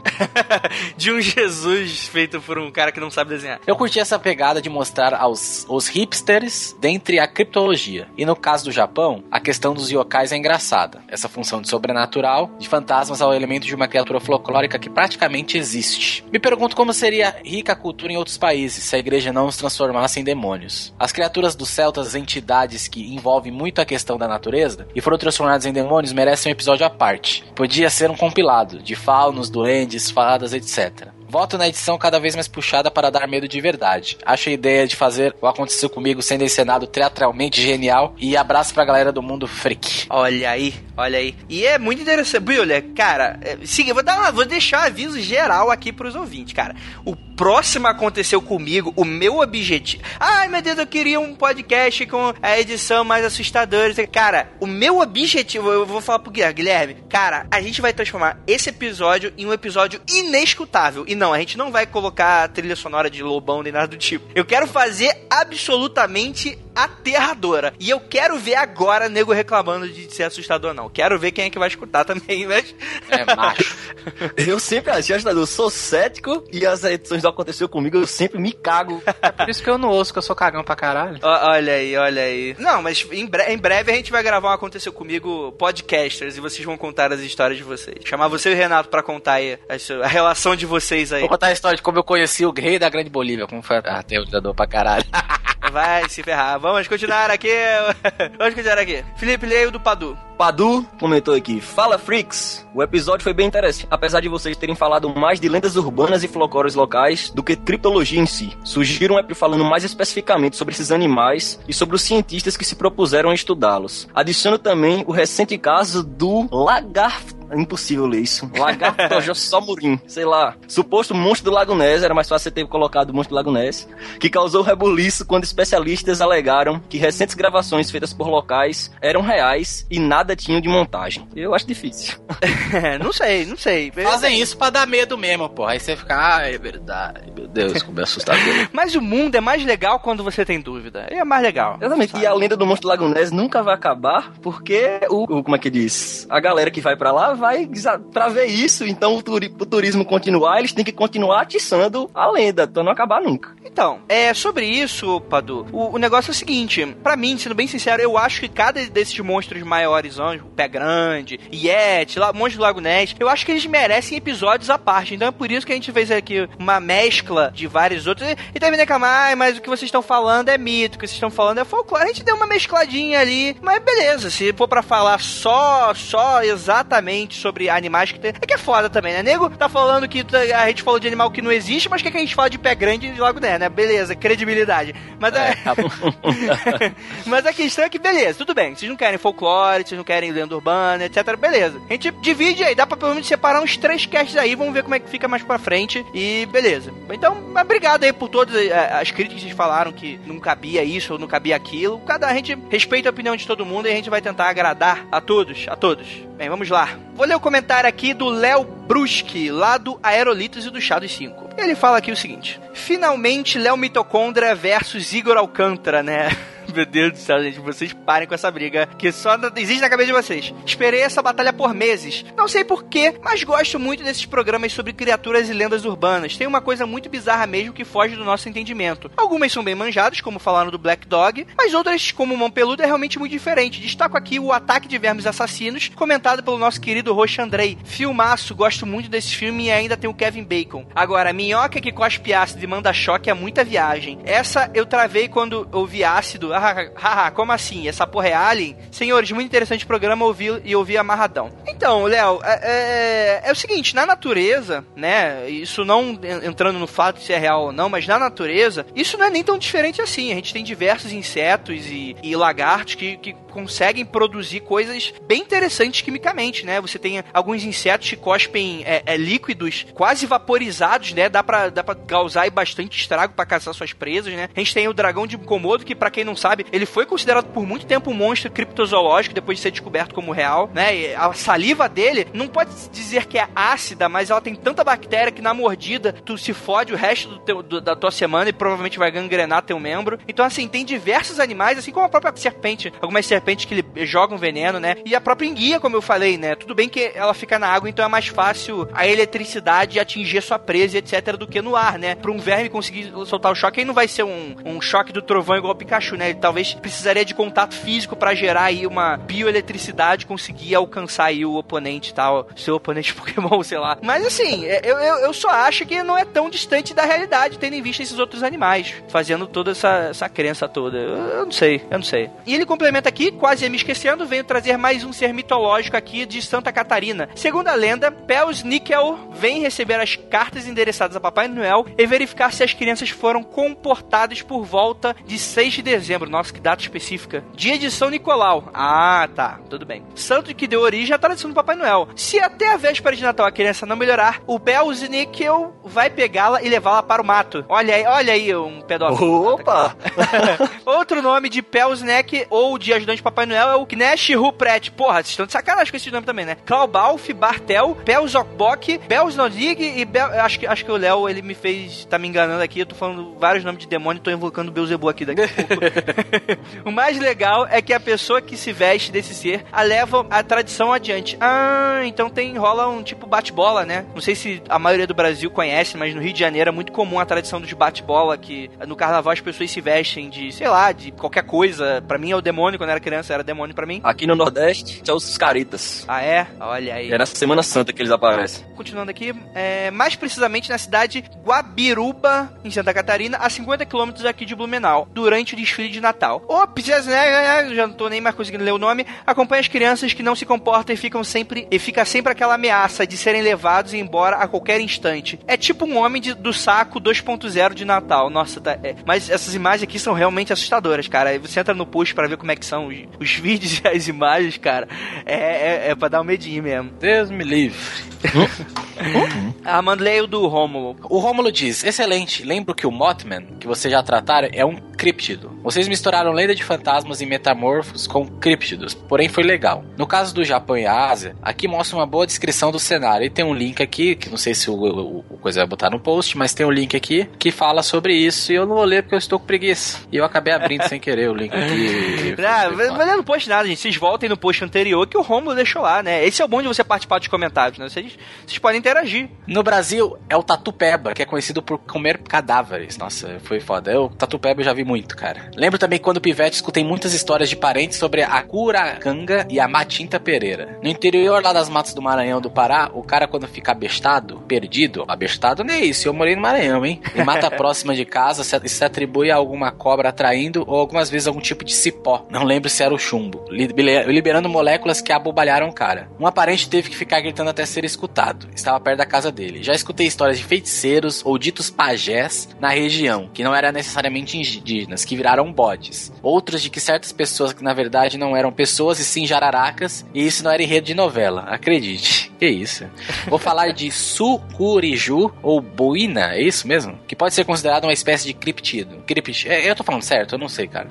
de um Jesus feito por um cara que não sabe desenhar. Eu curti essa pegada de mostrar aos, aos hipsters dentre a criptologia. E no caso do Japão, a questão dos yokais é engraçada. Essa função de sobrenatural, de fantasmas ao elemento de uma criatura folclórica que praticamente existe. Me pergunto como seria rica a cultura em outros países se a igreja não os transformasse em demônios. As criaturas dos celtas, entidades que envolvem muito a questão da natureza e foram transformadas em demônios, merecem um episódio à parte. Podia ser um compilado de faunos, duendes, fadas, etc. Voto na edição cada vez mais puxada para dar medo de verdade. Acho a ideia de fazer o Aconteceu Comigo sendo encenado teatralmente genial e abraço pra galera do mundo freak. Olha aí, olha aí. E é muito interessante. Olha, cara, é, sim, eu vou, dar vou deixar um aviso geral aqui pros ouvintes, cara. O próximo Aconteceu Comigo, o meu objetivo... Ai, meu Deus, eu queria um podcast com a edição mais assustadora. Cara, o meu objetivo, eu vou falar pro Guilherme, cara, a gente vai transformar esse episódio em um episódio inescutável não, a gente não vai colocar a trilha sonora de Lobão nem nada do tipo. Eu quero fazer absolutamente aterradora. E eu quero ver agora nego reclamando de ser assustador, não. Quero ver quem é que vai escutar também, mas. É macho. eu sempre achei assustador. Eu sou cético e as edições do Aconteceu Comigo eu sempre me cago. É por isso que eu não ouço, que eu sou cagão pra caralho. O, olha aí, olha aí. Não, mas em, bre em, breve a gente vai gravar um Aconteceu Comigo podcasters e vocês vão contar as histórias de vocês. Chamar você e o Renato pra contar aí a, a relação de vocês aí. Vou contar a história de como eu conheci o rei da Grande Bolívia, como foi aterrador pra caralho. Vai se ferrar. Vamos continuar aqui. Vamos continuar aqui. Felipe Leio do Padu. Padu comentou aqui: Fala Freaks! O episódio foi bem interessante, apesar de vocês terem falado mais de lendas urbanas e folclores locais do que criptologia em si. Surgiram um app falando mais especificamente sobre esses animais e sobre os cientistas que se propuseram a estudá-los. Adiciono também o recente caso do lagarto é impossível ler isso. Lagarto Somurim, sei lá. Suposto monstro do Lago Ness, era mais fácil você ter colocado o monstro do Lago Ness, que causou rebuliço quando especialistas alegaram que recentes gravações feitas por locais eram reais e nada tinham de montagem. Eu acho difícil. não sei, não sei. Fazem isso pra dar medo mesmo, pô. Aí você fica, ah, é verdade. Meu Deus, como é assustador. Mas o mundo é mais legal quando você tem dúvida. É mais legal. Exatamente. Sabe? E a lenda do monstro do Lago Ness nunca vai acabar, porque o, o como é que diz? A galera que vai para lá vai para ver isso, então o, turi o, turismo continuar, eles têm que continuar atiçando a lenda, pra não acabar nunca. Então, é sobre isso, Padu. O, o negócio é o seguinte, para mim, sendo bem sincero, eu acho que cada desses monstros maiores, anjo, Pé Grande, Yeti, lá, Monstro do Lago Ness, eu acho que eles merecem episódios à parte. Então é por isso que a gente fez aqui uma mescla de vários outros. E, também reclamar, ah, mas o que vocês estão falando é mito, o que vocês estão falando é folclore. A gente deu uma mescladinha ali, mas beleza, se for para falar só, só exatamente sobre animais que tem. É que é foda também, né? Nego tá falando que a gente falou de animal que não existe, mas que, é que a gente fala de pé grande e logo né, né? Beleza, credibilidade. Mas é. é... Tá mas a questão é que, beleza, tudo bem. Vocês não querem folclore, vocês não querem lenda urbana, etc. Beleza. A gente divide aí, dá pra pelo menos separar uns três casts aí, vamos ver como é que fica mais pra frente. E beleza. Então, obrigado aí por todas eh, as críticas que vocês falaram que não cabia isso ou não cabia aquilo. Cada a gente respeita a opinião de todo mundo e a gente vai tentar agradar a todos, a todos. Bem, vamos lá. Vou ler o comentário aqui do Léo Bruschi, lá do Aerolitos e do Shadow 5. Ele fala aqui o seguinte: Finalmente, Léo Mitocondria versus Igor Alcântara, né? Meu Deus do céu, gente, vocês parem com essa briga que só existe na cabeça de vocês. Esperei essa batalha por meses. Não sei porquê, mas gosto muito desses programas sobre criaturas e lendas urbanas. Tem uma coisa muito bizarra mesmo que foge do nosso entendimento. Algumas são bem manjadas, como falaram do Black Dog, mas outras, como Mão Peludo, é realmente muito diferente. Destaco aqui o Ataque de Vermes Assassinos, comentado pelo nosso querido Roche Andrei. Filmaço, gosto muito desse filme e ainda tem o Kevin Bacon. Agora, minhoca que cospe ácido e manda choque é muita viagem. Essa eu travei quando ouvi ácido haha, como assim? Essa porra é Alien? Senhores, muito interessante o programa ouvir e ouvir amarradão. Então, Léo, é, é, é, o seguinte, na natureza, né, isso não entrando no fato se é real ou não, mas na natureza, isso não é nem tão diferente assim. A gente tem diversos insetos e, e lagartos que, que conseguem produzir coisas bem interessantes quimicamente, né? Você tem alguns insetos que cospem é, é, líquidos quase vaporizados, né? Dá pra, dá pra causar bastante estrago para caçar suas presas, né? A gente tem o dragão de Komodo, que para quem não sabe, ele foi considerado por muito tempo um monstro criptozoológico depois de ser descoberto como real, né? E a saliva dele não pode dizer que é ácida, mas ela tem tanta bactéria que na mordida tu se fode o resto teu, do, da tua semana e provavelmente vai gangrenar teu membro. Então, assim, tem diversos animais, assim como a própria serpente. Algumas serpentes que jogam veneno, né? E a própria enguia, como eu falei, né? Tudo bem que ela fica na água, então é mais fácil a eletricidade atingir sua presa, etc, do que no ar, né? Para um verme conseguir soltar o choque, aí não vai ser um, um choque do trovão igual o Pikachu, né? Ele talvez precisaria de contato físico para gerar aí uma bioeletricidade, conseguir alcançar aí o oponente tal, seu oponente Pokémon, sei lá. Mas assim, é, eu, eu, eu só acho que não é tão distante da realidade, tendo em vista esses outros animais, fazendo toda essa, essa crença toda. Eu, eu não sei, eu não sei. E ele complementa aqui quase me esquecendo, venho trazer mais um ser mitológico aqui de Santa Catarina. Segundo a lenda, Pels Nickel vem receber as cartas endereçadas a Papai Noel e verificar se as crianças foram comportadas por volta de 6 de dezembro. Nossa, que data específica. Dia de São Nicolau. Ah, tá. Tudo bem. Santo que deu origem à tradição do Papai Noel. Se até a véspera de Natal a criança não melhorar, o Pels Nickel vai pegá-la e levá-la para o mato. Olha aí, olha aí um pedófilo. Opa! Outro nome de Pelsneck ou de ajudante Papai Noel é o Knesh Rupret. Porra, vocês estão de sacanagem com esse nome também, né? Klaubalf, Bartel, Belzokbok, Belznodig e Bel... Acho que, acho que o Léo, ele me fez... Tá me enganando aqui, eu tô falando vários nomes de demônio e tô invocando Belzebu aqui daqui a pouco. o mais legal é que a pessoa que se veste desse ser a leva a tradição adiante. Ah, então tem rola um tipo bate-bola, né? Não sei se a maioria do Brasil conhece, mas no Rio de Janeiro é muito comum a tradição dos bate-bola, que no carnaval as pessoas se vestem de, sei lá, de qualquer coisa. Para mim é o demônio quando era criança era demônio para mim. Aqui no Nordeste são os caritas. Ah, é? Olha aí. É na Semana Santa que eles aparecem. Continuando aqui, é, mais precisamente na cidade Guabiruba, em Santa Catarina, a 50 quilômetros aqui de Blumenau, durante o desfile de Natal. O né, já não tô nem mais conseguindo ler o nome, acompanha as crianças que não se comportam e ficam sempre e fica sempre aquela ameaça de serem levados embora a qualquer instante. É tipo um homem de, do saco 2.0 de Natal. Nossa, tá, é, mas essas imagens aqui são realmente assustadoras, cara. Você entra no post para ver como é que são os, os vídeos e as imagens, cara, é, é, é pra dar um medinho mesmo. Deus me livre. Armando leio do Rômulo. O Rômulo diz: Excelente, lembro que o Mothman, que vocês já trataram, é um críptido. Vocês misturaram lenda de fantasmas e metamorfos com críptidos, porém foi legal. No caso do Japão e Ásia, aqui mostra uma boa descrição do cenário. E tem um link aqui, que não sei se o, o, o coisa vai botar no post, mas tem um link aqui que fala sobre isso. E eu não vou ler porque eu estou com preguiça. E eu acabei abrindo sem querer o link aqui. Ah, mas não post nada, gente. Vocês voltem no post anterior que o Romulo deixou lá, né? Esse é o bom de você participar dos comentários, né? Vocês, vocês podem interagir. No Brasil, é o Tatu Peba, que é conhecido por comer cadáveres. Nossa, foi foda. Eu, Tatu Peba eu já vi muito, cara. Lembro também quando pivete escutei muitas histórias de parentes sobre a Curacanga e a Matinta Pereira. No interior lá das matas do Maranhão do Pará, o cara quando fica abestado, perdido, abestado não é isso, eu morei no Maranhão, hein? Em mata próxima de casa se, se atribui a alguma cobra atraindo ou algumas vezes algum tipo de cipó. Não lembro se era o chumbo, liberando moléculas que abobalharam o cara. Um aparente teve que ficar gritando até ser escutado. Estava perto da casa dele. Já escutei histórias de feiticeiros ou ditos pajés na região, que não eram necessariamente indígenas, que viraram bodes. Outros de que certas pessoas que na verdade não eram pessoas e sim jararacas, e isso não era enredo de novela, acredite. Que isso? Vou falar de sucuriju ou boina, é isso mesmo? Que pode ser considerado uma espécie de criptido. Criptido. É, eu tô falando certo? Eu não sei, cara.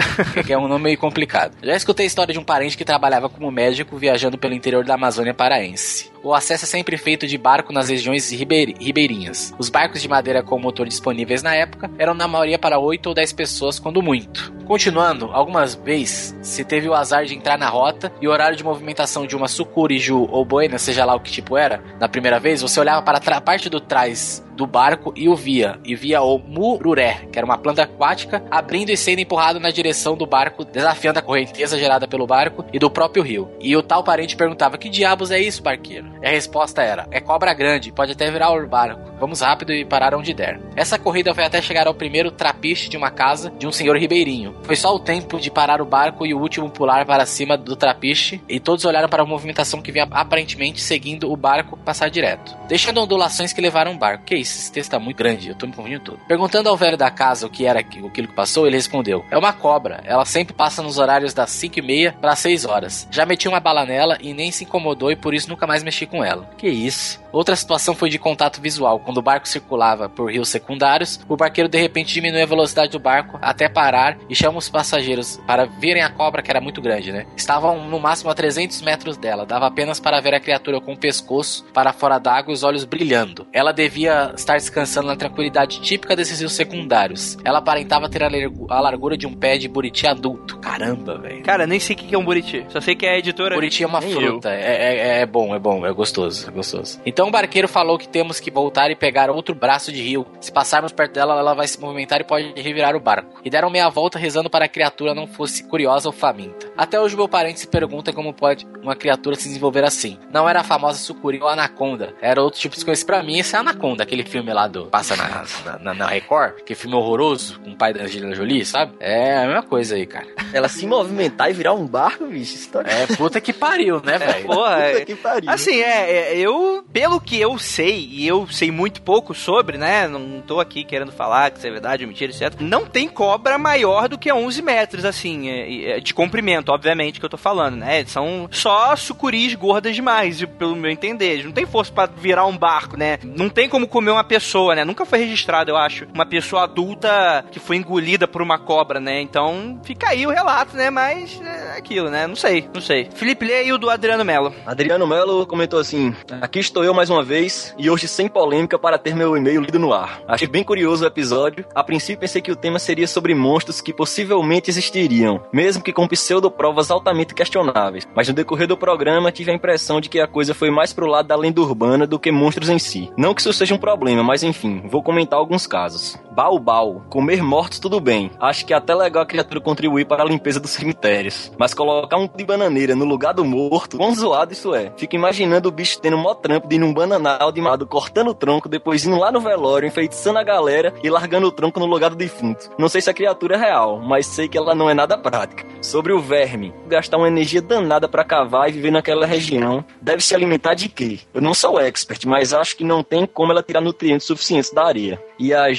é um nome meio complicado. Já escutei a história de um parente que trabalhava como médico viajando pelo interior da Amazônia paraense. O acesso é sempre feito de barco nas regiões ribeirinhas. Os barcos de madeira com motor disponíveis na época eram na maioria para 8 ou 10 pessoas, quando muito. Continuando, algumas vezes se teve o azar de entrar na rota e o horário de movimentação de uma sucuriju ou boina, seja lá o que tipo era, na primeira vez, você olhava para a parte do trás do barco e o via. E via o mururé, que era uma planta aquática, abrindo e sendo empurrado na direção do barco, desafiando a correnteza gerada pelo barco e do próprio rio. E o tal parente perguntava: Que diabos é isso, barqueiro? E a resposta era: É cobra grande, pode até virar o barco. Vamos rápido e parar onde der. Essa corrida foi até chegar ao primeiro trapiche de uma casa de um senhor ribeirinho. Foi só o tempo de parar o barco e o último pular para cima do trapiche, e todos olharam para a movimentação que vinha aparentemente seguindo o barco passar direto, deixando ondulações que levaram o barco. Que isso? Esse texto tá muito grande, eu tô me confundindo todo. Perguntando ao velho da casa o que era aquilo que passou, ele respondeu: É uma cobra. Ela sempre passa nos horários das 5 e meia para 6 horas. Já meti uma bala nela e nem se incomodou e por isso nunca mais mexi com ela. Que isso? Outra situação foi de contato visual. Quando o barco circulava por rios secundários, o barqueiro de repente diminui a velocidade do barco até parar e chama os passageiros para verem a cobra, que era muito grande, né? Estavam no máximo a 300 metros dela. Dava apenas para ver a criatura com o pescoço para fora d'água e os olhos brilhando. Ela devia estar descansando na tranquilidade típica desses rios secundários. Ela aparentava ter a largura de um pé de buriti adulto. Caramba, velho. Cara, nem sei o que é um buriti. Só sei que é a editora. Buriti é uma fruta. É, é, é bom, é bom, é gostoso, é gostoso. Então então o barqueiro falou que temos que voltar e pegar outro braço de rio. Se passarmos perto dela, ela vai se movimentar e pode revirar o barco. E deram meia volta rezando para a criatura não fosse curiosa ou faminta. Até hoje meu parente se pergunta como pode uma criatura se desenvolver assim. Não era a famosa sucuri ou anaconda. Era outro tipo de coisa. Pra mim, esse é Anaconda, aquele filme lá do... Passa na, na, na Record. Que filme horroroso, com o pai da Angelina Jolie, sabe? É a mesma coisa aí, cara. Ela se movimentar e virar um barco, bicho. Tá... É, puta que pariu, né, velho? É, porra, puta que pariu. Assim, é, é, eu, pelo que eu sei, e eu sei muito pouco sobre, né? Não tô aqui querendo falar que isso é verdade ou mentira, etc. Não tem cobra maior do que 11 metros, assim, é, é, de comprimento, obviamente, que eu tô falando, né? São só sucuris gordas demais, pelo meu entender. Não tem força para virar um barco, né? Não tem como comer uma pessoa, né? Nunca foi registrado, eu acho, uma pessoa adulta que foi engolida por uma cobra, né? Então, fica aí o relato, né? Mas é aquilo, né? Não sei, não sei. Felipe, aí o do Adriano Melo. Adriano Melo comentou assim: Aqui estou eu mais uma vez e hoje sem polêmica para ter meu e-mail lido no ar. Achei bem curioso o episódio. A princípio pensei que o tema seria sobre monstros que possivelmente existiriam, mesmo que com pseudoprovas altamente questionáveis. Mas no decorrer do programa tive a impressão de que a coisa foi mais pro lado da lenda urbana do que monstros em si. Não que isso seja um problema, mas enfim, vou comentar alguns casos. Baubau, comer mortos tudo bem. Acho que é até legal a criatura contribuir para a limpeza dos cemitérios. Mas colocar um de bananeira no lugar do morto, quão zoado isso é. Fico imaginando o bicho tendo mó trampo de ir num bananal de mado cortando o tronco, depois indo lá no velório, enfeitiçando a galera e largando o tronco no lugar do defunto. Não sei se a criatura é real, mas sei que ela não é nada prática. Sobre o verme, gastar uma energia danada para cavar e viver naquela região, deve se alimentar de quê? Eu não sou expert, mas acho que não tem como ela tirar nutrientes suficientes da areia. E a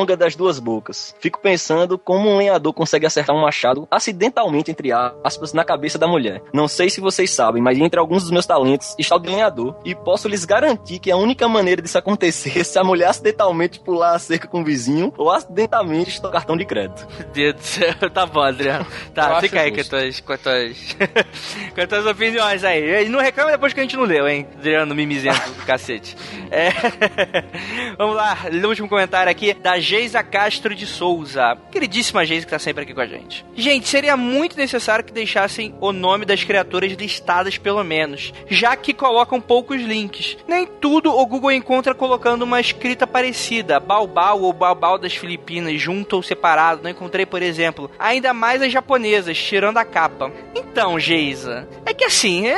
japoronga das duas bocas. Fico pensando como um lenhador consegue acertar um machado acidentalmente, entre aspas, na cabeça da mulher. Não sei se vocês sabem, mas entre alguns dos meus talentos está o de lenhador. E posso lhes garantir que a única maneira disso acontecer é se a mulher acidentalmente pular a cerca com o vizinho ou acidentalmente estourar cartão de crédito. Deus do céu, tá bom, Adriano. Tá, fica aí com as tuas, com as tuas, com as tuas opiniões aí. E não reclama depois que a gente não leu, hein? Adriano mimizento do cacete. É... Vamos lá, último comentário aqui da Geisa Castro de Souza. Queridíssima Geisa que tá sempre aqui com a gente. Gente, seria muito necessário que deixassem o nome das criaturas listadas pelo menos, já que colocam poucos links. Nem tudo o Google encontra colocando uma escrita parecida, Baobao ou Baobao das Filipinas, junto ou separado. Não encontrei, por exemplo. Ainda mais as japonesas, tirando a capa. Então, Geisa, é que assim, é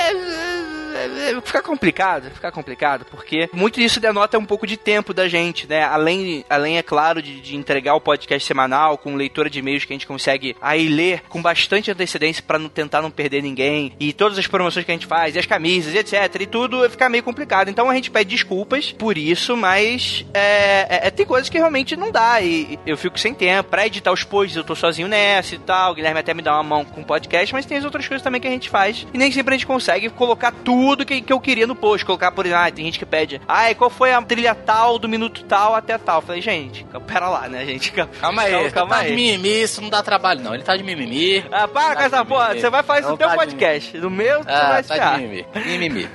é, é, fica complicado, fica complicado, porque muito disso denota um pouco de tempo da gente, né? Além, além é claro, de, de entregar o podcast semanal com leitura de e-mails que a gente consegue aí ler com bastante antecedência para não tentar não perder ninguém, e todas as promoções que a gente faz, e as camisas, etc, e tudo fica meio complicado. Então a gente pede desculpas por isso, mas é, é, é tem coisas que realmente não dá, e eu fico sem tempo. Pra editar os posts, eu tô sozinho nessa e tal, o Guilherme até me dá uma mão com o podcast, mas tem as outras coisas também que a gente faz, e nem sempre a gente consegue colocar tudo tudo que, que eu queria no post. Colocar, por exemplo, ah, tem gente que pede, ai, qual foi a trilha tal, do minuto tal até tal. Eu falei, gente, pera lá, né, gente? Calma aí, calma, calma tá aí. de mimimi, isso não dá trabalho, não. Ele tá de mimimi. Ah, para com essa porra, você vai fazer isso no teu tá podcast. No meu, você ah, vai tá ficar. de mimimi. Mimimi.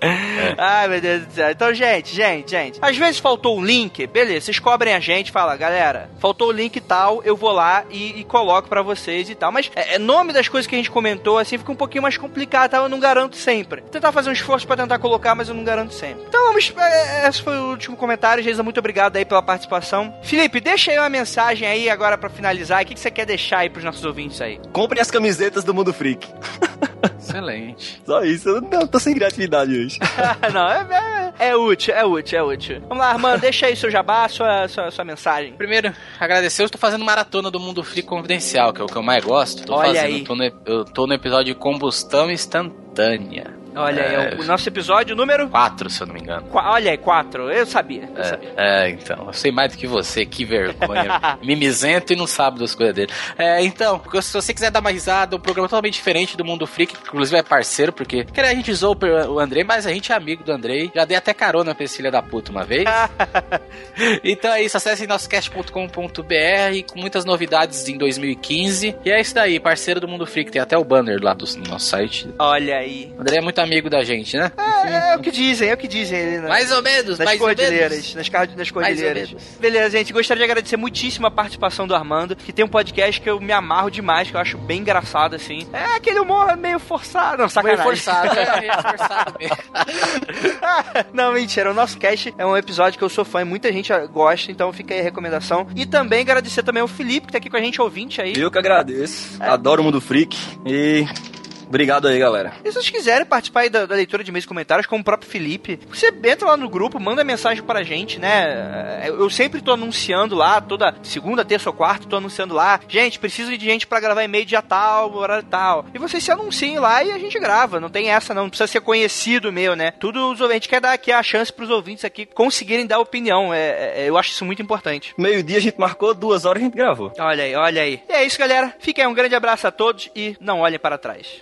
é. Ai, meu Deus do céu. Então, gente, gente, gente. Às vezes faltou um link, beleza, vocês cobrem a gente, fala, galera, faltou o link tal, eu vou lá e, e coloco pra vocês e tal. Mas é, é, nome das coisas que a gente comentou, assim, fica um pouquinho mais complicado, tá? Eu não garanto sempre. Então, tentar fazer um esforço para tentar colocar, mas eu não garanto sempre. Então vamos. É, esse foi o último comentário. Geisa, muito obrigado aí pela participação. Felipe, deixa aí uma mensagem aí agora para finalizar. O que, que você quer deixar aí pros nossos ouvintes aí? Comprem as camisetas do Mundo Freak. Excelente. Só isso, eu não, tô sem criatividade hoje. não, é, é, é, útil, é útil, é útil. Vamos lá, Armando, deixa aí seu jabá, sua, sua, sua mensagem. Primeiro, agradecer, eu estou fazendo maratona do Mundo Freak Confidencial, que é o que eu mais gosto. Tô Olha fazendo, aí. Tô no, eu tô no episódio de combustão instantânea. Olha aí, é o nosso episódio número 4, se eu não me engano. Qua- Olha aí, 4. Eu sabia, eu É, sabia. é, então, eu sei mais do que você, que vergonha. Mimizento e não sabe das coisas dele. É, então, se você quiser dar uma risada, um programa totalmente diferente do Mundo Freak, que inclusive é parceiro, porque quer a gente zoou o Andrei, mas a gente é amigo do Andrei. Já dei até carona pra esse filho da puta uma vez. então é isso, acessem nossocast.com.br com muitas novidades em 2015. E é isso daí, parceiro do Mundo Freak, tem até o banner lá do, no nosso site. Olha aí. O André é muito amigo da gente, né? É, é o que dizem, é o que dizem ele, né? Mais ou menos, nas mais ou cordilheiras, menos. nas, car- nas Mais cordilheiras. ou menos. Beleza, gente, gostaria de agradecer muitíssimo a participação do Armando, que tem um podcast que eu me amarro demais, que eu acho bem engraçado, assim. É aquele humor meio forçado, não, Meio sacanagem. forçado, é, meio forçado mesmo. não, mentira, o nosso cast é um episódio que eu sou fã e muita gente gosta, então fica aí a recomendação. E também agradecer também ao Felipe, que tá aqui com a gente, ouvinte aí. Eu que agradeço. Adoro o Mundo Freak. E obrigado aí, galera. E se vocês quiserem participar aí da, da leitura de e-mails e comentários, como o próprio Felipe, você entra lá no grupo, manda mensagem pra gente, né? Eu sempre tô anunciando lá, toda segunda, terça ou quarta, tô anunciando lá. Gente, preciso de gente pra gravar e-mail dia tal, horário tal. E vocês se anunciem lá e a gente grava. Não tem essa, não. Não precisa ser conhecido meu, né? Tudo os ouvintes quer dar aqui a chance pros ouvintes aqui conseguirem dar opinião. É, é- eu acho isso muito importante. Meio-dia a gente marcou, duas horas a gente gravou. Olha aí, olha aí. E é isso, galera. Fiquem aí, um grande abraço a todos e não olhem para trás.